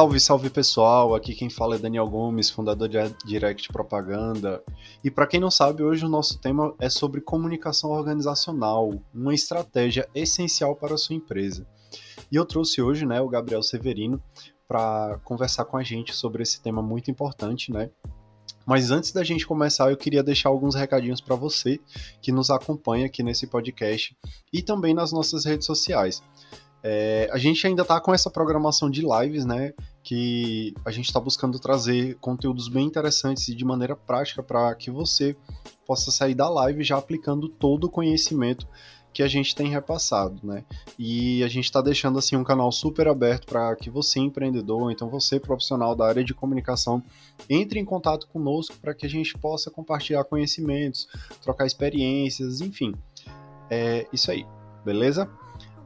Salve, salve pessoal! Aqui quem fala é Daniel Gomes, fundador de Direct Propaganda. E para quem não sabe, hoje o nosso tema é sobre comunicação organizacional, uma estratégia essencial para a sua empresa. E eu trouxe hoje, né, o Gabriel Severino para conversar com a gente sobre esse tema muito importante, né? Mas antes da gente começar, eu queria deixar alguns recadinhos para você que nos acompanha aqui nesse podcast e também nas nossas redes sociais. É, a gente ainda está com essa programação de lives, né? Que a gente está buscando trazer conteúdos bem interessantes e de maneira prática para que você possa sair da live já aplicando todo o conhecimento que a gente tem repassado, né? E a gente está deixando assim um canal super aberto para que você empreendedor, então você profissional da área de comunicação, entre em contato conosco para que a gente possa compartilhar conhecimentos, trocar experiências, enfim. É isso aí, beleza?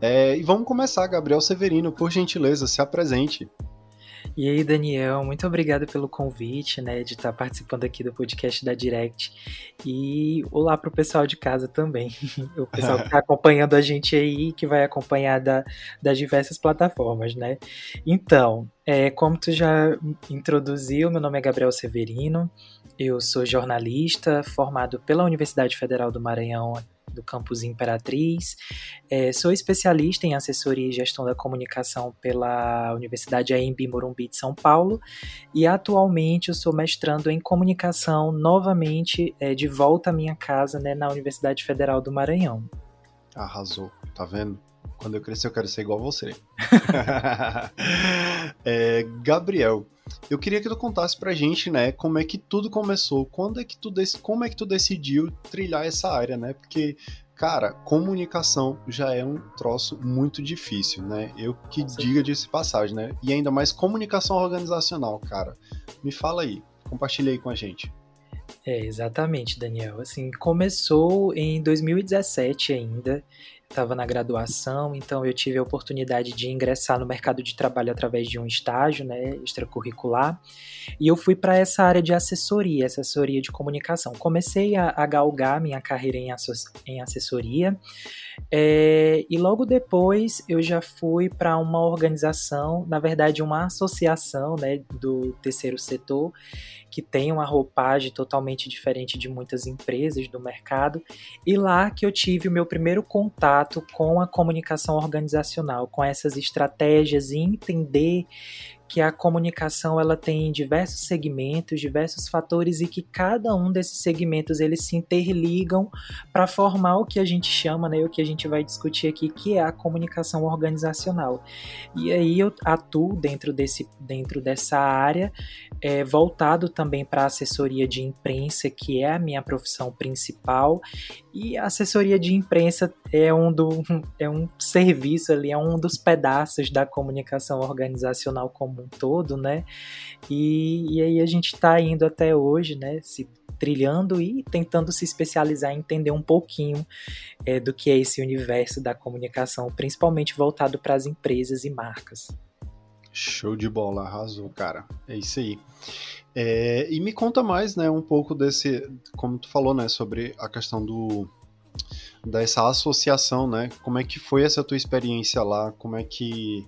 É, e vamos começar, Gabriel Severino, por gentileza, se apresente. E aí, Daniel, muito obrigado pelo convite, né, de estar participando aqui do podcast da Direct. E olá para o pessoal de casa também, o pessoal que está acompanhando a gente aí, que vai acompanhar da, das diversas plataformas, né. Então, é, como tu já introduziu, meu nome é Gabriel Severino, eu sou jornalista, formado pela Universidade Federal do Maranhão do campus Imperatriz. É, sou especialista em assessoria e gestão da comunicação pela Universidade AMB Morumbi de São Paulo e atualmente eu sou mestrando em comunicação novamente é, de volta à minha casa né, na Universidade Federal do Maranhão. Arrasou, tá vendo? Quando eu crescer eu quero ser igual a você. é, Gabriel, eu queria que tu contasse pra gente, né, como é que tudo começou, quando é que tu como é que tu decidiu trilhar essa área, né? Porque cara, comunicação já é um troço muito difícil, né? Eu que diga disso passagem, né? E ainda mais comunicação organizacional, cara. Me fala aí, compartilha aí com a gente. É, exatamente, Daniel. Assim, começou em 2017 ainda estava na graduação, então eu tive a oportunidade de ingressar no mercado de trabalho através de um estágio, né, extracurricular, e eu fui para essa área de assessoria, assessoria de comunicação. Comecei a, a galgar minha carreira em, em assessoria, é, e logo depois eu já fui para uma organização, na verdade uma associação, né, do terceiro setor, que tem uma roupagem totalmente diferente de muitas empresas do mercado, e lá que eu tive o meu primeiro contato com a comunicação organizacional, com essas estratégias e entender que a comunicação ela tem diversos segmentos, diversos fatores e que cada um desses segmentos eles se interligam para formar o que a gente chama, né, o que a gente vai discutir aqui, que é a comunicação organizacional. E aí eu atuo dentro desse dentro dessa área, é, voltado também para assessoria de imprensa, que é a minha profissão principal, e a assessoria de imprensa é um do é um serviço ali, é um dos pedaços da comunicação organizacional como um todo, né? E, e aí a gente está indo até hoje, né? Se trilhando e tentando se especializar e entender um pouquinho é, do que é esse universo da comunicação, principalmente voltado para as empresas e marcas. Show de bola, arrasou, cara. É isso aí. É, e me conta mais, né, um pouco desse, como tu falou, né, sobre a questão do dessa associação, né? Como é que foi essa tua experiência lá? Como é que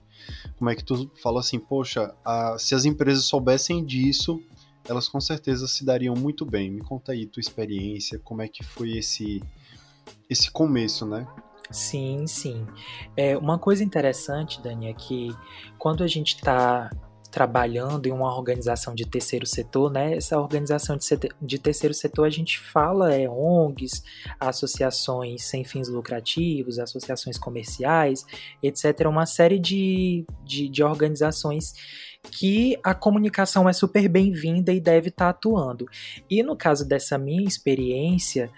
como é que tu fala assim, poxa, a, se as empresas soubessem disso, elas com certeza se dariam muito bem. Me conta aí tua experiência, como é que foi esse esse começo, né? Sim, sim. É, uma coisa interessante, Dani, é que quando a gente está trabalhando em uma organização de terceiro setor, né? Essa organização de, de terceiro setor a gente fala é ONGs, associações sem fins lucrativos, associações comerciais, etc. Uma série de, de, de organizações que a comunicação é super bem-vinda e deve estar tá atuando. E no caso dessa minha experiência,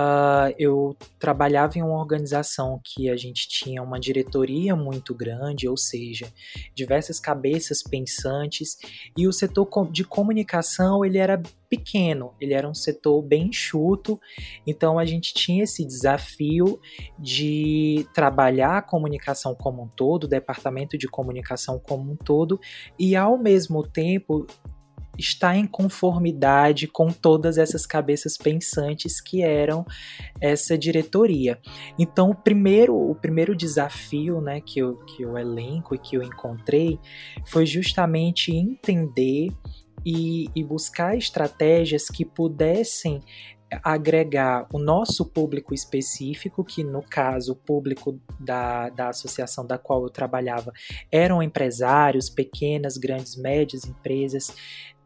uh, eu trabalhava em uma organização que a gente tinha uma diretoria muito grande, ou seja, diversas cabeças pensantes, e o setor de comunicação ele era pequeno, ele era um setor bem enxuto, então a gente tinha esse desafio de trabalhar a comunicação como um todo, o departamento de comunicação como um todo, e ao mesmo tempo está em conformidade com todas essas cabeças pensantes que eram essa diretoria. Então, o primeiro, o primeiro desafio né, que, eu, que eu elenco e que eu encontrei foi justamente entender e, e buscar estratégias que pudessem agregar o nosso público específico, que no caso o público da, da associação da qual eu trabalhava eram empresários, pequenas, grandes, médias empresas,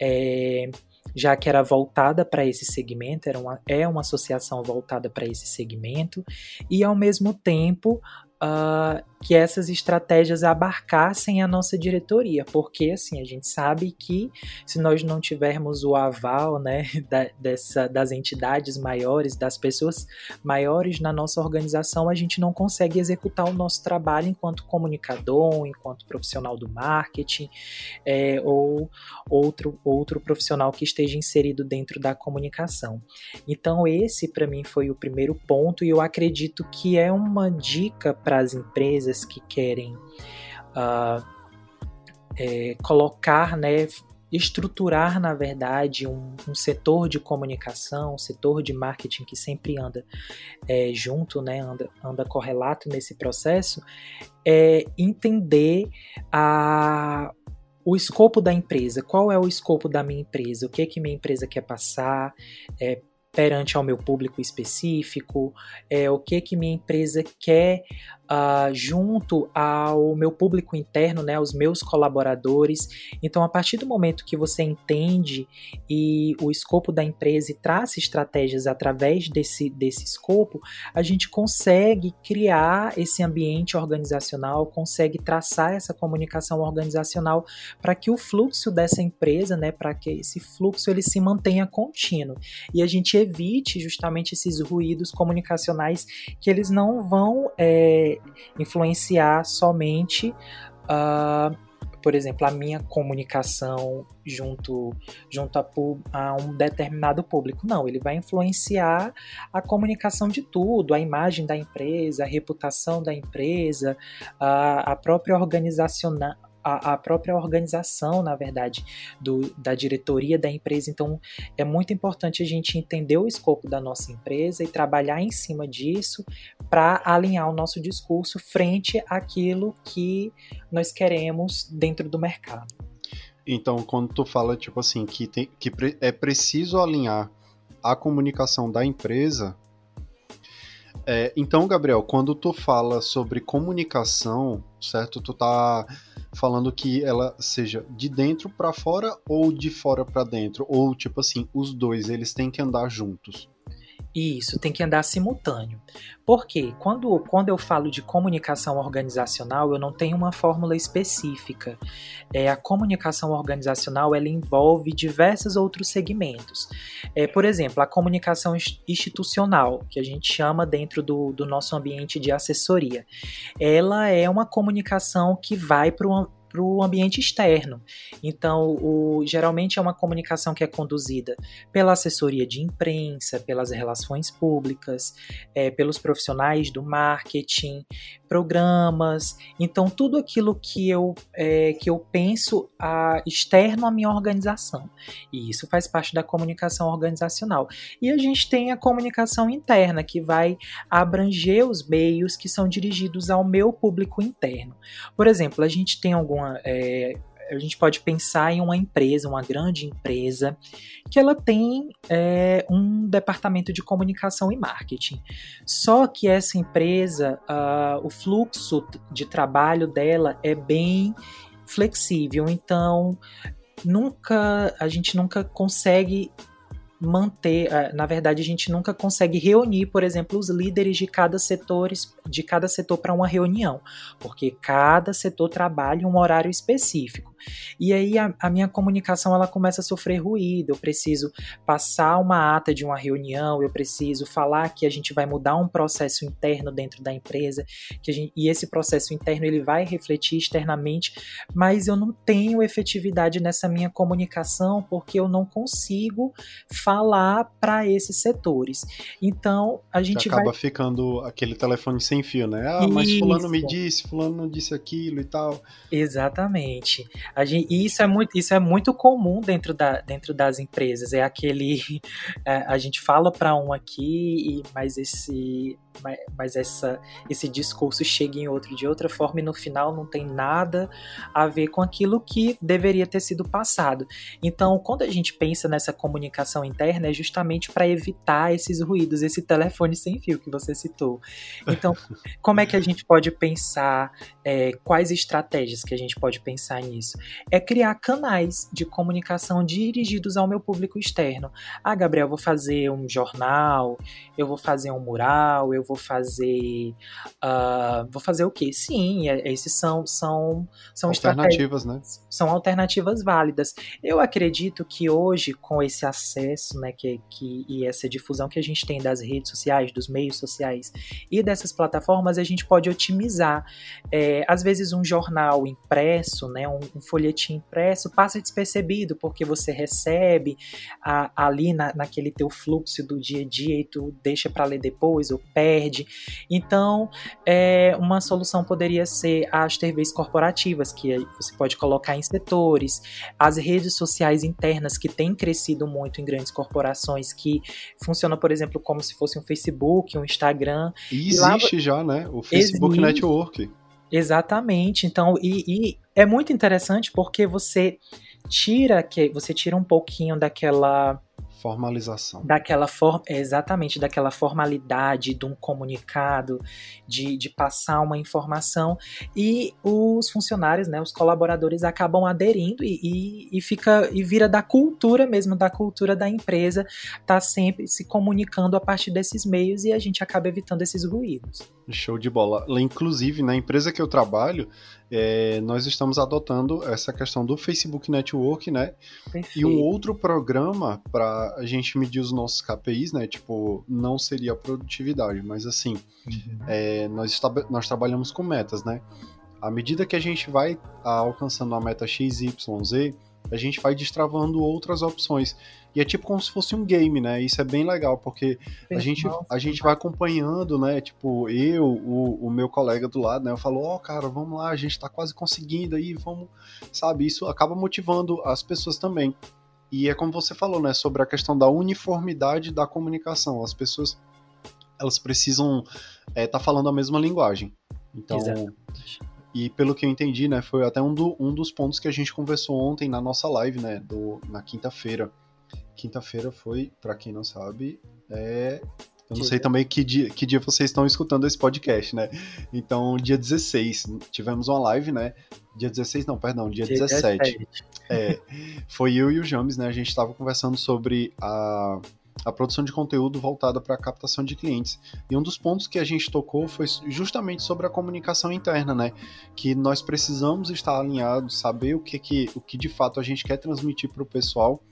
é, já que era voltada para esse segmento, era uma, é uma associação voltada para esse segmento, e ao mesmo tempo uh, que essas estratégias abarcassem a nossa diretoria, porque assim a gente sabe que se nós não tivermos o aval né, da, dessa, das entidades maiores, das pessoas maiores na nossa organização, a gente não consegue executar o nosso trabalho enquanto comunicador, enquanto profissional do marketing é, ou outro, outro profissional que esteja inserido dentro da comunicação. Então, esse para mim foi o primeiro ponto, e eu acredito que é uma dica para as empresas que querem uh, é, colocar, né, estruturar, na verdade, um, um, setor de comunicação, um setor de marketing que sempre anda é, junto, né, anda, anda correlato nesse processo, é entender a, o escopo da empresa, qual é o escopo da minha empresa, o que é que minha empresa quer passar, é, perante ao meu público específico, é, o que que minha empresa quer uh, junto ao meu público interno, né, aos meus colaboradores. Então, a partir do momento que você entende e o escopo da empresa e traça estratégias através desse, desse escopo, a gente consegue criar esse ambiente organizacional, consegue traçar essa comunicação organizacional para que o fluxo dessa empresa, né, para que esse fluxo ele se mantenha contínuo e a gente evite justamente esses ruídos comunicacionais que eles não vão é, influenciar somente, uh, por exemplo, a minha comunicação junto, junto a, a, um determinado público. Não, ele vai influenciar a comunicação de tudo, a imagem da empresa, a reputação da empresa, a, a própria organizacional a, a, própria organização, na verdade, do, da diretoria da empresa. Então, é muito importante a gente entender o escopo da nossa empresa e trabalhar em cima disso para alinhar o nosso discurso frente àquilo que nós queremos dentro do mercado. Então, quando tu fala, tipo assim, que, tem, que é preciso alinhar a comunicação da empresa é, então, Gabriel, quando tu fala sobre comunicação, certo? Tu tá falando que ela seja de dentro para fora ou de fora para dentro, ou tipo assim, os dois eles têm que andar juntos. Isso, tem que andar simultâneo. Porque quando, quando eu falo de comunicação organizacional, eu não tenho uma fórmula específica. É, a comunicação organizacional ela envolve diversos outros segmentos. É, por exemplo, a comunicação institucional, que a gente chama dentro do, do nosso ambiente de assessoria. Ela é uma comunicação que vai para para o ambiente externo. Então, o, geralmente é uma comunicação que é conduzida pela assessoria de imprensa, pelas relações públicas, é, pelos profissionais do marketing, programas. Então, tudo aquilo que eu, é, que eu penso a, externo à minha organização. E isso faz parte da comunicação organizacional. E a gente tem a comunicação interna, que vai abranger os meios que são dirigidos ao meu público interno. Por exemplo, a gente tem alguma uma, é, a gente pode pensar em uma empresa, uma grande empresa, que ela tem é, um departamento de comunicação e marketing. Só que essa empresa, uh, o fluxo de trabalho dela é bem flexível, então nunca a gente nunca consegue manter, é, na verdade a gente nunca consegue reunir, por exemplo, os líderes de cada setor, de cada setor para uma reunião, porque cada setor trabalha um horário específico. E aí a, a, minha comunicação ela começa a sofrer ruído. Eu preciso passar uma ata de uma reunião, eu preciso falar que a gente vai mudar um processo interno dentro da empresa, que gente, e esse processo interno ele vai refletir externamente, mas eu não tenho efetividade nessa minha comunicação porque eu não consigo falar para esses setores. Então a gente acaba vai... ficando aquele telefone sem fio, né? Ah, mas Isso. fulano me disse, fulano disse aquilo e tal. Exatamente. Gente, e isso é muito, isso é muito comum dentro, da, dentro das empresas. É aquele. É, a gente fala para um aqui, mas esse. Mas essa, esse discurso chega em outro de outra forma e no final não tem nada a ver com aquilo que deveria ter sido passado. Então, quando a gente pensa nessa comunicação interna, é justamente para evitar esses ruídos, esse telefone sem fio que você citou. Então, como é que a gente pode pensar? É, quais estratégias que a gente pode pensar nisso? É criar canais de comunicação dirigidos ao meu público externo. Ah, Gabriel, vou fazer um jornal, eu vou fazer um mural, eu vou fazer. Uh, vou fazer o quê? Sim, é, esses são, são, são alternativas, né? São alternativas válidas. Eu acredito que hoje, com esse acesso, né, que, que, e essa difusão que a gente tem das redes sociais, dos meios sociais e dessas plataformas, a gente pode otimizar. É, às vezes, um jornal impresso, né, um, um folhetim impresso, passa despercebido, porque você recebe a, ali na, naquele teu fluxo do dia a dia e tu deixa para ler depois ou perde. Então, é, uma solução poderia ser as TVs corporativas, que você pode colocar em setores, as redes sociais internas que têm crescido muito em grandes corporações, que funcionam, por exemplo, como se fosse um Facebook, um Instagram. E existe lá... já, né? O Facebook existe. Network. Exatamente. Então, e, e, é muito interessante porque você tira que você tira um pouquinho daquela Formalização. Daquela forma, exatamente, daquela formalidade de um comunicado, de, de passar uma informação, e os funcionários, né, os colaboradores acabam aderindo e, e, e fica e vira da cultura mesmo, da cultura da empresa, tá sempre se comunicando a partir desses meios e a gente acaba evitando esses ruídos. Show de bola. Inclusive, na empresa que eu trabalho, é, nós estamos adotando essa questão do Facebook Network, né? Perfeito. E um outro programa para a gente medir os nossos KPIs, né? Tipo, não seria a produtividade, mas assim, uhum. é, nós, nós trabalhamos com metas, né? À medida que a gente vai alcançando a meta XYZ, a gente vai destravando outras opções. E é tipo como se fosse um game, né? Isso é bem legal, porque a gente, a gente vai acompanhando, né? Tipo, eu, o, o meu colega do lado, né? Eu falo, ó, oh, cara, vamos lá, a gente tá quase conseguindo aí, vamos, sabe? Isso acaba motivando as pessoas também. E é como você falou, né? Sobre a questão da uniformidade da comunicação. As pessoas, elas precisam estar é, tá falando a mesma linguagem. Então, Exatamente. E pelo que eu entendi, né, foi até um, do, um dos pontos que a gente conversou ontem na nossa live, né, do, na quinta-feira. Quinta-feira foi, para quem não sabe, é. Eu não sei também que dia, que dia vocês estão escutando esse podcast, né? Então, dia 16, tivemos uma live, né? Dia 16, não, perdão, dia, dia 17. 17. É, foi eu e o James, né? A gente estava conversando sobre a a produção de conteúdo voltada para a captação de clientes. E um dos pontos que a gente tocou foi justamente sobre a comunicação interna, né? Que nós precisamos estar alinhados, saber o que, que, o que de fato a gente quer transmitir para o pessoal,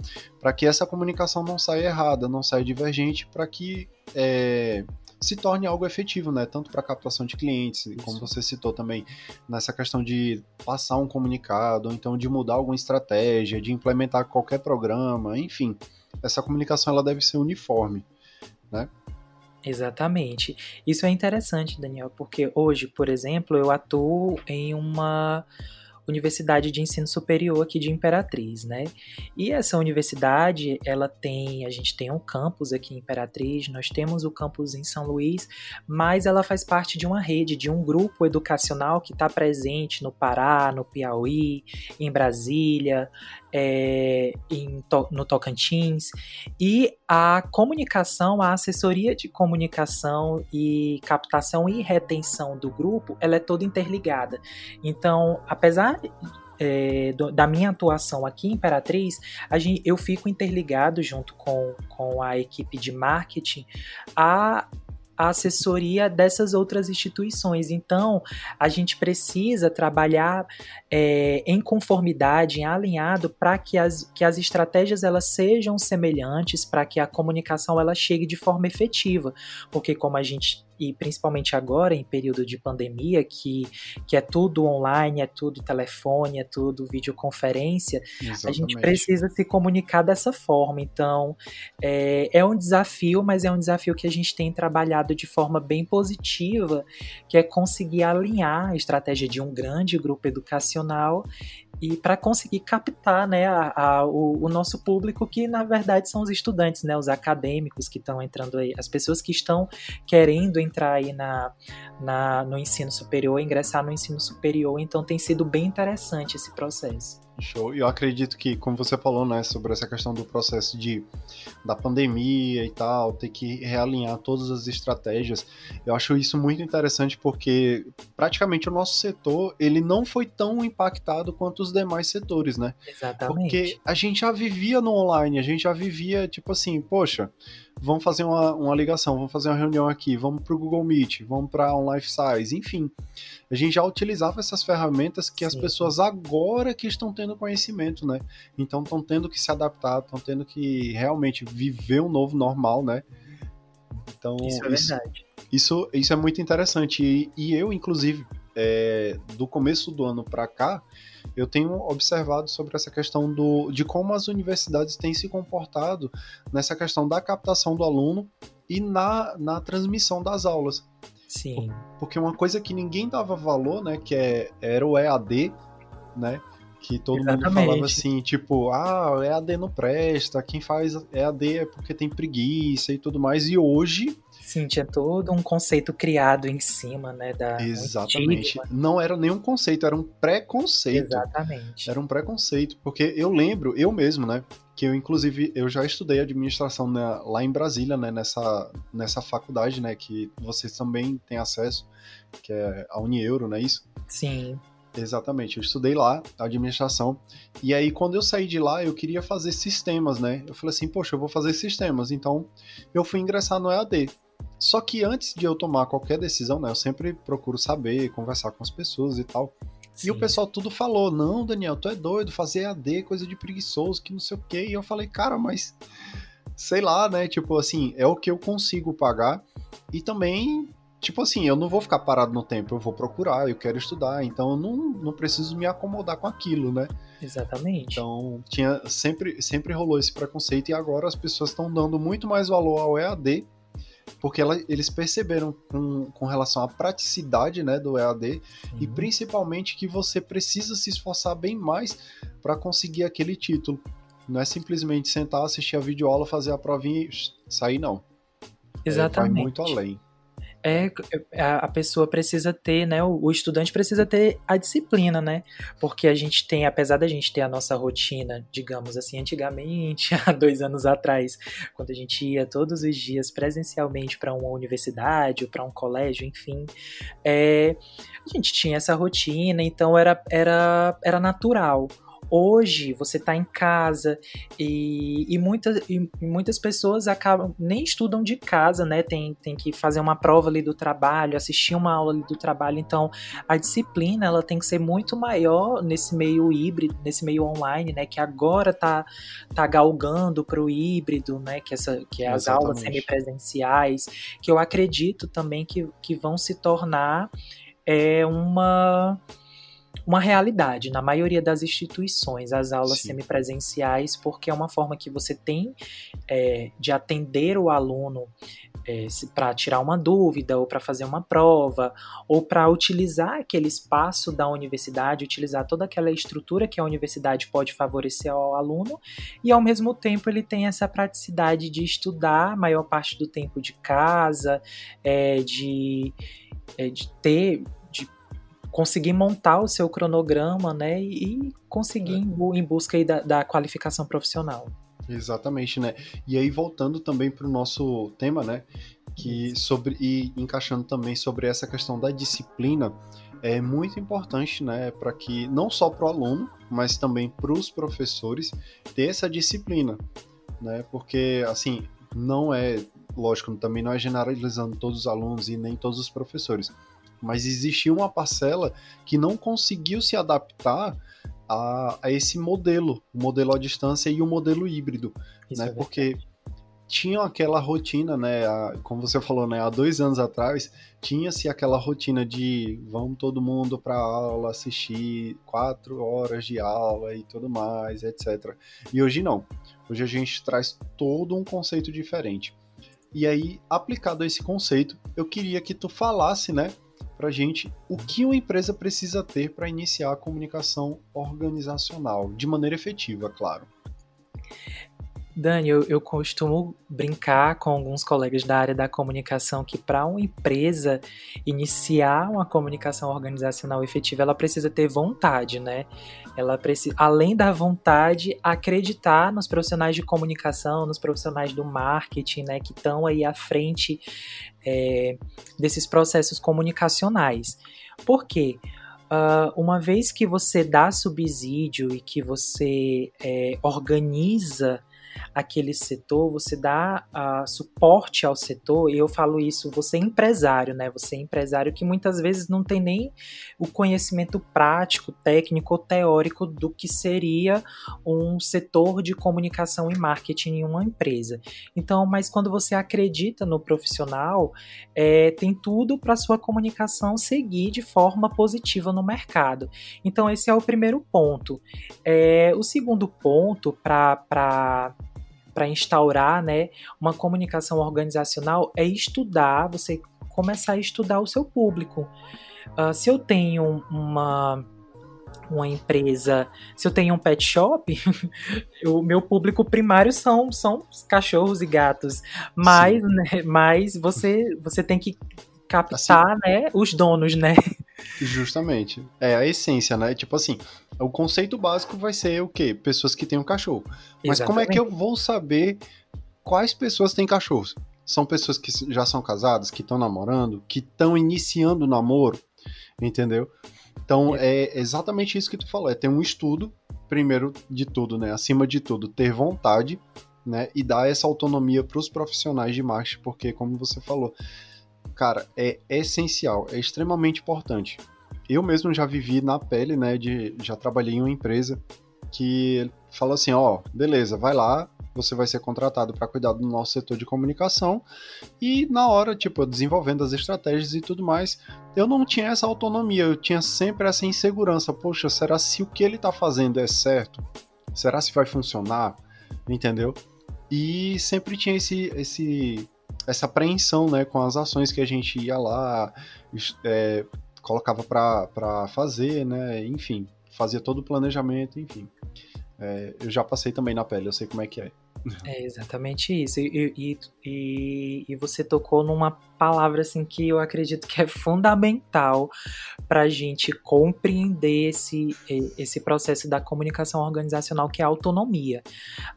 para que essa comunicação não saia errada, não saia divergente, para que é, se torne algo efetivo, né? Tanto para captação de clientes, Isso. como você citou também, nessa questão de passar um comunicado, ou então de mudar alguma estratégia, de implementar qualquer programa, enfim essa comunicação ela deve ser uniforme, né? Exatamente. Isso é interessante, Daniel, porque hoje, por exemplo, eu atuo em uma Universidade de Ensino Superior aqui de Imperatriz, né? E essa universidade, ela tem, a gente tem um campus aqui em Imperatriz, nós temos o campus em São Luís, mas ela faz parte de uma rede, de um grupo educacional que está presente no Pará, no Piauí, em Brasília, é, em, no Tocantins, e a comunicação, a assessoria de comunicação e captação e retenção do grupo, ela é toda interligada. Então, apesar é, do, da minha atuação aqui em Imperatriz, gente, eu fico interligado junto com, com a equipe de marketing a a assessoria dessas outras instituições. Então, a gente precisa trabalhar é, em conformidade, em alinhado, para que as, que as estratégias elas sejam semelhantes, para que a comunicação ela chegue de forma efetiva. Porque, como a gente e principalmente agora em período de pandemia, que, que é tudo online, é tudo telefone, é tudo videoconferência, Exatamente. a gente precisa se comunicar dessa forma. Então, é, é um desafio, mas é um desafio que a gente tem trabalhado de forma bem positiva, que é conseguir alinhar a estratégia de um grande grupo educacional e para conseguir captar né, a, a, o, o, nosso público, que na verdade são os estudantes, né, os acadêmicos que estão entrando aí, as pessoas que estão querendo entrar aí na, na, no ensino superior, ingressar no ensino superior, então tem sido bem interessante esse processo. Show. E eu acredito que, como você falou, né, sobre essa questão do processo de da pandemia e tal, ter que realinhar todas as estratégias, eu acho isso muito interessante porque praticamente o nosso setor ele não foi tão impactado quanto os demais setores, né? Exatamente. Porque a gente já vivia no online, a gente já vivia tipo assim, poxa, vamos fazer uma, uma ligação, vamos fazer uma reunião aqui, vamos para o Google Meet, vamos para um Life Size, enfim. A gente já utilizava essas ferramentas que Sim. as pessoas agora que estão tendo conhecimento, né? Então estão tendo que se adaptar, estão tendo que realmente viver um novo normal, né? Então, isso é verdade. Isso, isso é muito interessante. E, e eu, inclusive, é, do começo do ano para cá, eu tenho observado sobre essa questão do, de como as universidades têm se comportado nessa questão da captação do aluno e na, na transmissão das aulas. Sim. Porque uma coisa que ninguém dava valor, né, que é, era o EAD, né, que todo Exatamente. mundo falava assim, tipo, ah, o EAD não presta, quem faz EAD é porque tem preguiça e tudo mais, e hoje Sim, tinha todo um conceito criado em cima, né? Da Exatamente. Não era nenhum conceito, era um preconceito. Exatamente. Era um preconceito, porque eu lembro, eu mesmo, né? Que eu, inclusive, eu já estudei administração na, lá em Brasília, né? Nessa, nessa faculdade, né? Que vocês também têm acesso, que é a Unieuro, não é isso? Sim. Exatamente, eu estudei lá, administração, e aí quando eu saí de lá, eu queria fazer sistemas, né? Eu falei assim, poxa, eu vou fazer sistemas, então eu fui ingressar no EAD. Só que antes de eu tomar qualquer decisão, né, eu sempre procuro saber, conversar com as pessoas e tal. Sim. E o pessoal tudo falou: Não, Daniel, tu é doido, fazer AD, coisa de preguiçoso, que não sei o quê. E eu falei: Cara, mas sei lá, né? Tipo assim, é o que eu consigo pagar. E também, tipo assim, eu não vou ficar parado no tempo, eu vou procurar, eu quero estudar, então eu não, não preciso me acomodar com aquilo, né? Exatamente. Então, tinha sempre, sempre rolou esse preconceito e agora as pessoas estão dando muito mais valor ao EAD porque ela, eles perceberam com, com relação à praticidade né, do EAD uhum. e principalmente que você precisa se esforçar bem mais para conseguir aquele título. Não é simplesmente sentar, assistir a videoaula, fazer a provinha e sair, não. Exatamente. É, vai muito além é a pessoa precisa ter, né? O, estudante precisa ter a disciplina, né? Porque a gente tem, apesar da gente ter a nossa rotina, digamos assim, antigamente, há dois anos atrás, quando a gente ia todos os dias presencialmente para uma universidade ou para um colégio, enfim, é, a gente tinha essa rotina, então era, era, era natural. Hoje você está em casa e, e, muitas, e, muitas pessoas acabam nem estudam de casa, né? Tem, tem que fazer uma prova ali do trabalho, assistir uma aula ali do trabalho. Então a disciplina ela tem que ser muito maior nesse meio híbrido, nesse meio online, né? Que agora tá, tá galgando para o híbrido, né? Que, essa, que é as Exatamente. aulas semipresenciais, que eu acredito também que, que vão se tornar é, uma uma realidade na maioria das instituições, as aulas Sim. semipresenciais, porque é uma forma que você tem é, de atender o aluno é, para tirar uma dúvida, ou para fazer uma prova, ou para utilizar aquele espaço da universidade, utilizar toda aquela estrutura que a universidade pode favorecer ao aluno, e ao mesmo tempo ele tem essa praticidade de estudar a maior parte do tempo de casa, é, de, é, de ter conseguir montar o seu cronograma, né, e conseguir é. em busca da, da qualificação profissional. Exatamente, né? E aí voltando também para o nosso tema, né, que sobre e encaixando também sobre essa questão da disciplina, é muito importante, né, para que não só para o aluno, mas também para os professores ter essa disciplina, né? Porque assim, não é, lógico, também não é generalizando todos os alunos e nem todos os professores, mas existia uma parcela que não conseguiu se adaptar a, a esse modelo, o modelo à distância e o modelo híbrido, Isso né? É Porque tinha aquela rotina, né? A, como você falou, né? Há dois anos atrás tinha-se aquela rotina de vamos todo mundo para aula assistir quatro horas de aula e tudo mais, etc. E hoje não. Hoje a gente traz todo um conceito diferente. E aí, aplicado a esse conceito, eu queria que tu falasse, né, para gente o que uma empresa precisa ter para iniciar a comunicação organizacional, de maneira efetiva, claro. Dani, eu, eu, costumo brincar com alguns colegas da área da comunicação que para uma empresa iniciar uma comunicação organizacional efetiva, ela precisa ter vontade, né? Ela precisa, além da vontade, acreditar nos profissionais de comunicação, nos profissionais do marketing, né, que estão aí à frente é, desses processos comunicacionais. Por quê? Uh, uma vez que você dá subsídio e que você é, organiza aquele setor, você dá uh, suporte ao setor, e eu falo isso, você é empresário, né? Você é empresário que muitas vezes não tem nem o conhecimento prático, técnico ou teórico do que seria um setor de comunicação e marketing em uma empresa. Então, mas quando você acredita no profissional, é, tem tudo para sua comunicação seguir de forma positiva no mercado. Então, esse é o primeiro ponto. É, o segundo ponto para para instaurar né, uma comunicação organizacional é estudar, você começar a estudar o seu público. Uh, se eu tenho uma, uma empresa, se eu tenho um pet shop, o meu público primário são, são cachorros e gatos. Mas, né, mas você, você tem que captar assim, né, os donos, né? Justamente. É a essência, né? Tipo assim, o conceito básico vai ser o quê? Pessoas que têm um cachorro. Mas Exatamente. como é que eu vou saber quais pessoas têm cachorros? São pessoas que já são casadas, que estão namorando, que estão iniciando o namoro, entendeu? Então é. é exatamente isso que tu falou, é ter um estudo, primeiro de tudo, né? Acima de tudo, ter vontade, né? E dar essa autonomia para os profissionais de marketing, porque como você falou, cara, é essencial, é extremamente importante. Eu mesmo já vivi na pele, né, de já trabalhei em uma empresa que fala assim, ó, beleza, vai lá, você vai ser contratado para cuidar do nosso setor de comunicação e na hora, tipo, desenvolvendo as estratégias e tudo mais, eu não tinha essa autonomia, eu tinha sempre essa insegurança, poxa, será se o que ele tá fazendo é certo? Será se vai funcionar? Entendeu? E sempre tinha esse esse essa apreensão, né, com as ações que a gente ia lá, é, colocava para fazer, né, enfim, fazia todo o planejamento, enfim. É, eu já passei também na pele, eu sei como é que é. É exatamente isso. E, e, e, e, você tocou numa palavra assim que eu acredito que é fundamental para a gente compreender esse, esse processo da comunicação organizacional, que é a autonomia.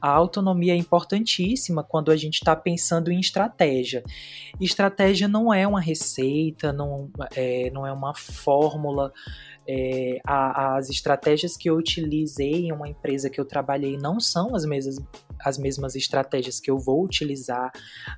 A autonomia é importantíssima quando a gente está pensando em estratégia. Estratégia não é uma receita, não é, não é uma fórmula. É, a, as estratégias que eu utilizei em uma empresa que eu trabalhei não são as mesmas, as mesmas estratégias que eu vou utilizar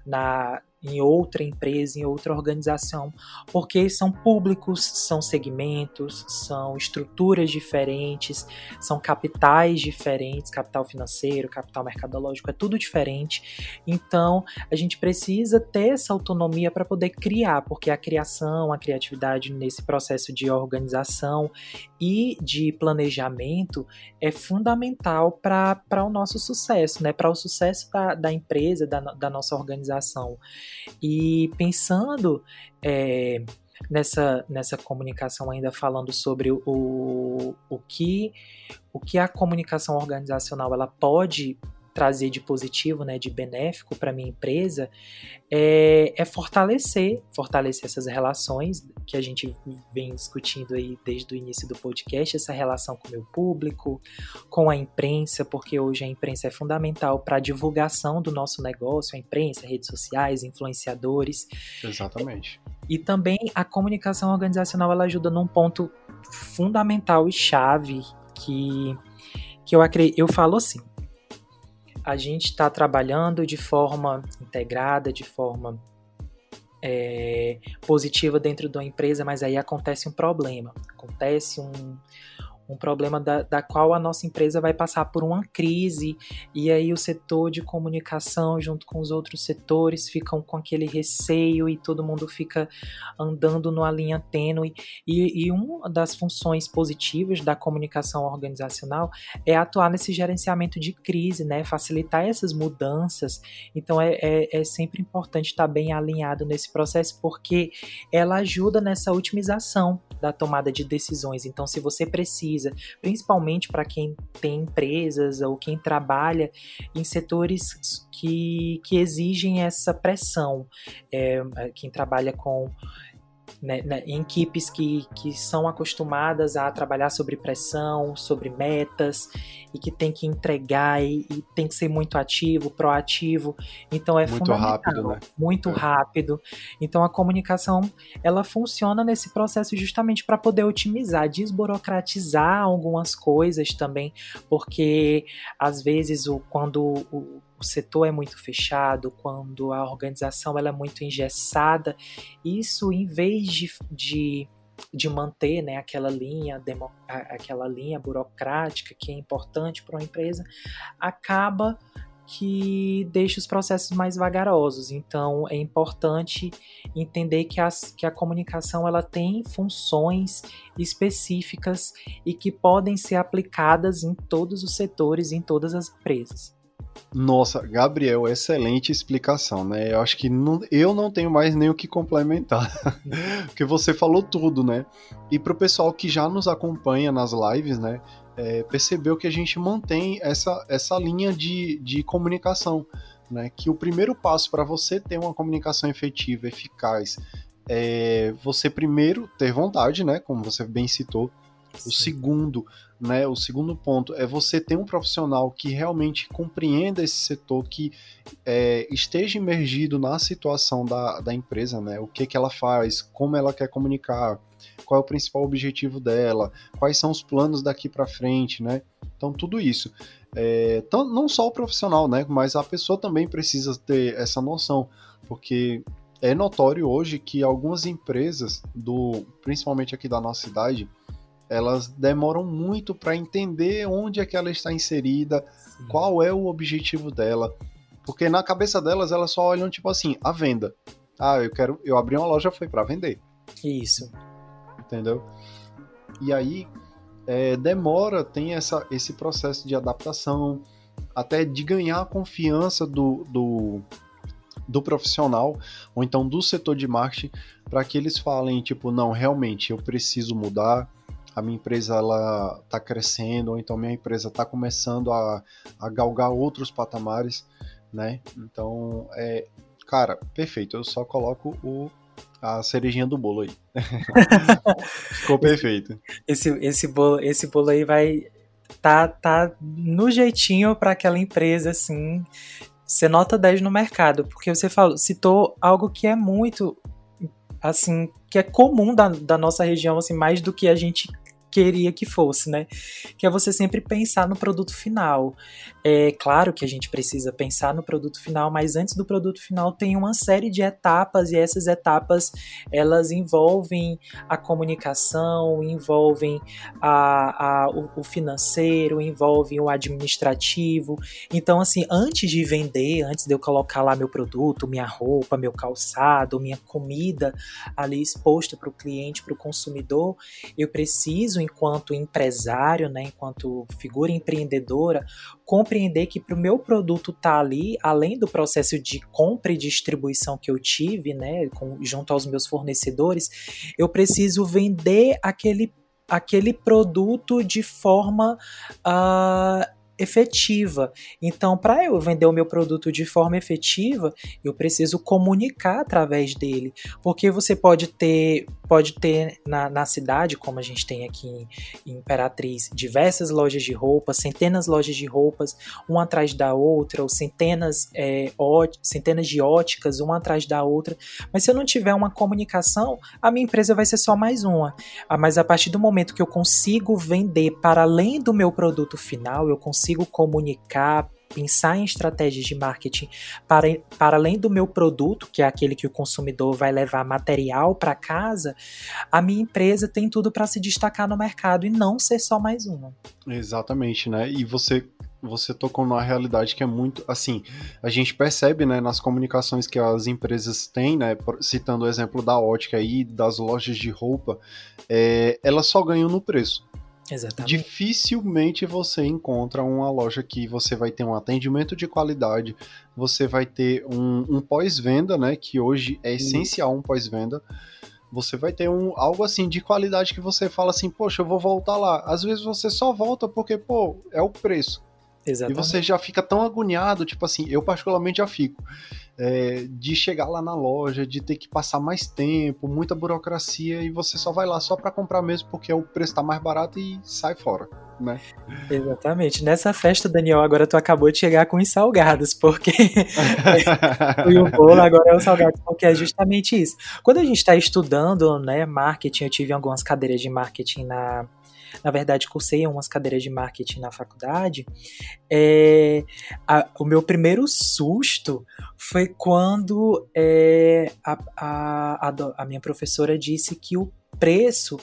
na, em outra empresa, em outra organização, porque são públicos, são segmentos, são estruturas diferentes, são capitais diferentes, capital financeiro, capital mercadológico, é tudo diferente. Então, a gente precisa ter essa autonomia para poder criar, porque a criação, a criatividade nesse processo de organização e de planejamento é fundamental para o nosso sucesso, né? para o sucesso da, da empresa, da, da nossa organização. E pensando é, nessa, nessa comunicação, ainda falando sobre o, o, que, o que a comunicação organizacional ela pode trazer de positivo, né, de benéfico para minha empresa, é, é, fortalecer, fortalecer essas relações que a gente vem discutindo aí desde o início do podcast, essa relação com o meu público, com a imprensa, porque hoje a imprensa é fundamental para a divulgação do nosso negócio, a imprensa, redes sociais, influenciadores. Exatamente. E também a comunicação organizacional ela ajuda num ponto fundamental e chave que que eu, eu falo assim, a gente está trabalhando de forma integrada, de forma é, positiva dentro da empresa, mas aí acontece um problema, acontece um, um problema da, da qual a nossa empresa vai passar por uma crise, e aí o setor de comunicação, junto com os outros setores, ficam com aquele receio e todo mundo fica andando numa linha tênue. E, e uma das funções positivas da comunicação organizacional é atuar nesse gerenciamento de crise, né? Facilitar essas mudanças. Então é, é, é sempre importante estar bem alinhado nesse processo, porque ela ajuda nessa otimização da tomada de decisões. Então, se você precisa, principalmente para quem tem empresas ou quem trabalha em setores que, que exigem essa pressão, é, quem trabalha com né, né, em equipes que, que são acostumadas a trabalhar sobre pressão, sobre metas e que tem que entregar e, e tem que ser muito ativo, proativo. Então é muito fundamental, rápido, né? muito é. rápido. Então a comunicação ela funciona nesse processo justamente para poder otimizar, desburocratizar algumas coisas também, porque às vezes o, quando o, o setor é muito fechado, quando a organização ela é muito engessada, isso em vez de, de, de manter né, aquela linha demo, aquela linha burocrática que é importante para uma empresa, acaba que deixa os processos mais vagarosos. Então é importante entender que, as, que a comunicação ela tem funções específicas e que podem ser aplicadas em todos os setores, em todas as empresas. Nossa, Gabriel, excelente explicação, né? Eu acho que não, eu não tenho mais nem o que complementar, porque você falou tudo, né? E para o pessoal que já nos acompanha nas lives, né, é, percebeu que a gente mantém essa, essa linha de, de comunicação, né? Que o primeiro passo para você ter uma comunicação efetiva, eficaz, é você primeiro ter vontade, né? Como você bem citou. Sim. O segundo, né? O segundo ponto é você ter um profissional que realmente compreenda esse setor, que é, esteja imergido na situação da, da empresa, né? O que, que ela faz, como ela quer comunicar, qual é o principal objetivo dela, quais são os planos daqui para frente, né? Então, tudo isso. É, então, não só o profissional, né? Mas a pessoa também precisa ter essa noção, porque é notório hoje que algumas empresas, do principalmente aqui da nossa cidade, elas demoram muito para entender onde é que ela está inserida, Sim. qual é o objetivo dela, porque na cabeça delas elas só olham tipo assim, a venda. Ah, eu quero, eu abri uma loja foi para vender. Isso. Entendeu? E aí é, demora, tem essa, esse processo de adaptação, até de ganhar a confiança do, do, do profissional ou então do setor de marketing para que eles falem tipo não realmente eu preciso mudar a minha empresa ela está crescendo, ou então minha empresa está começando a, a galgar outros patamares, né? Então, é, cara, perfeito. Eu só coloco o, a cerejinha do bolo aí. Ficou perfeito. Esse, esse, bolo, esse bolo aí vai tá, tá no jeitinho para aquela empresa, assim. Você nota 10 no mercado, porque você falou, citou algo que é muito assim, que é comum da, da nossa região, assim, mais do que a gente queria que fosse, né? Que é você sempre pensar no produto final. É claro que a gente precisa pensar no produto final, mas antes do produto final tem uma série de etapas e essas etapas elas envolvem a comunicação, envolvem a, a o, o financeiro, envolvem o administrativo. Então, assim, antes de vender, antes de eu colocar lá meu produto, minha roupa, meu calçado, minha comida ali exposta para o cliente, para o consumidor, eu preciso, enquanto empresário, né, enquanto figura empreendedora, compreender que para o meu produto estar tá ali, além do processo de compra e distribuição que eu tive, né, com, junto aos meus fornecedores, eu preciso vender aquele aquele produto de forma uh, efetiva. Então, para eu vender o meu produto de forma efetiva, eu preciso comunicar através dele, porque você pode ter, pode ter na, na cidade, como a gente tem aqui em, Imperatriz, diversas lojas de roupas, centenas de lojas de roupas, uma atrás da outra, ou centenas, é, ó, centenas de óticas, uma atrás da outra. Mas se eu não tiver uma comunicação, a minha empresa vai ser só mais uma. Ah, mas a partir do momento que eu consigo vender para além do meu produto final, eu consigo consigo comunicar pensar em estratégias de marketing para, para além do meu produto, que é aquele que o consumidor vai levar material para casa, a minha empresa tem tudo para se destacar no mercado e não ser só mais uma. Exatamente, né? E você você tocou numa realidade que é muito assim a gente percebe né nas comunicações que as empresas têm né citando o exemplo da ótica aí das lojas de roupa é, elas só ganham no preço Exatamente. Dificilmente você encontra uma loja que você vai ter um atendimento de qualidade, você vai ter um, um pós-venda, né? Que hoje é essencial um pós-venda. Você vai ter um, algo assim de qualidade que você fala assim, poxa, eu vou voltar lá. Às vezes você só volta porque, pô, é o preço. Exatamente. E você já fica tão agoniado, tipo assim, eu particularmente já fico é, de chegar lá na loja, de ter que passar mais tempo, muita burocracia e você só vai lá só para comprar mesmo porque o preço tá mais barato e sai fora, né? Exatamente. Nessa festa, Daniel, agora tu acabou de chegar com os salgados, porque o bolo agora é o salgado, porque é justamente isso. Quando a gente está estudando, né, marketing, eu tive algumas cadeiras de marketing na na verdade, cursei umas cadeiras de marketing na faculdade, é, a, o meu primeiro susto foi quando é, a, a, a, minha professora disse que o preço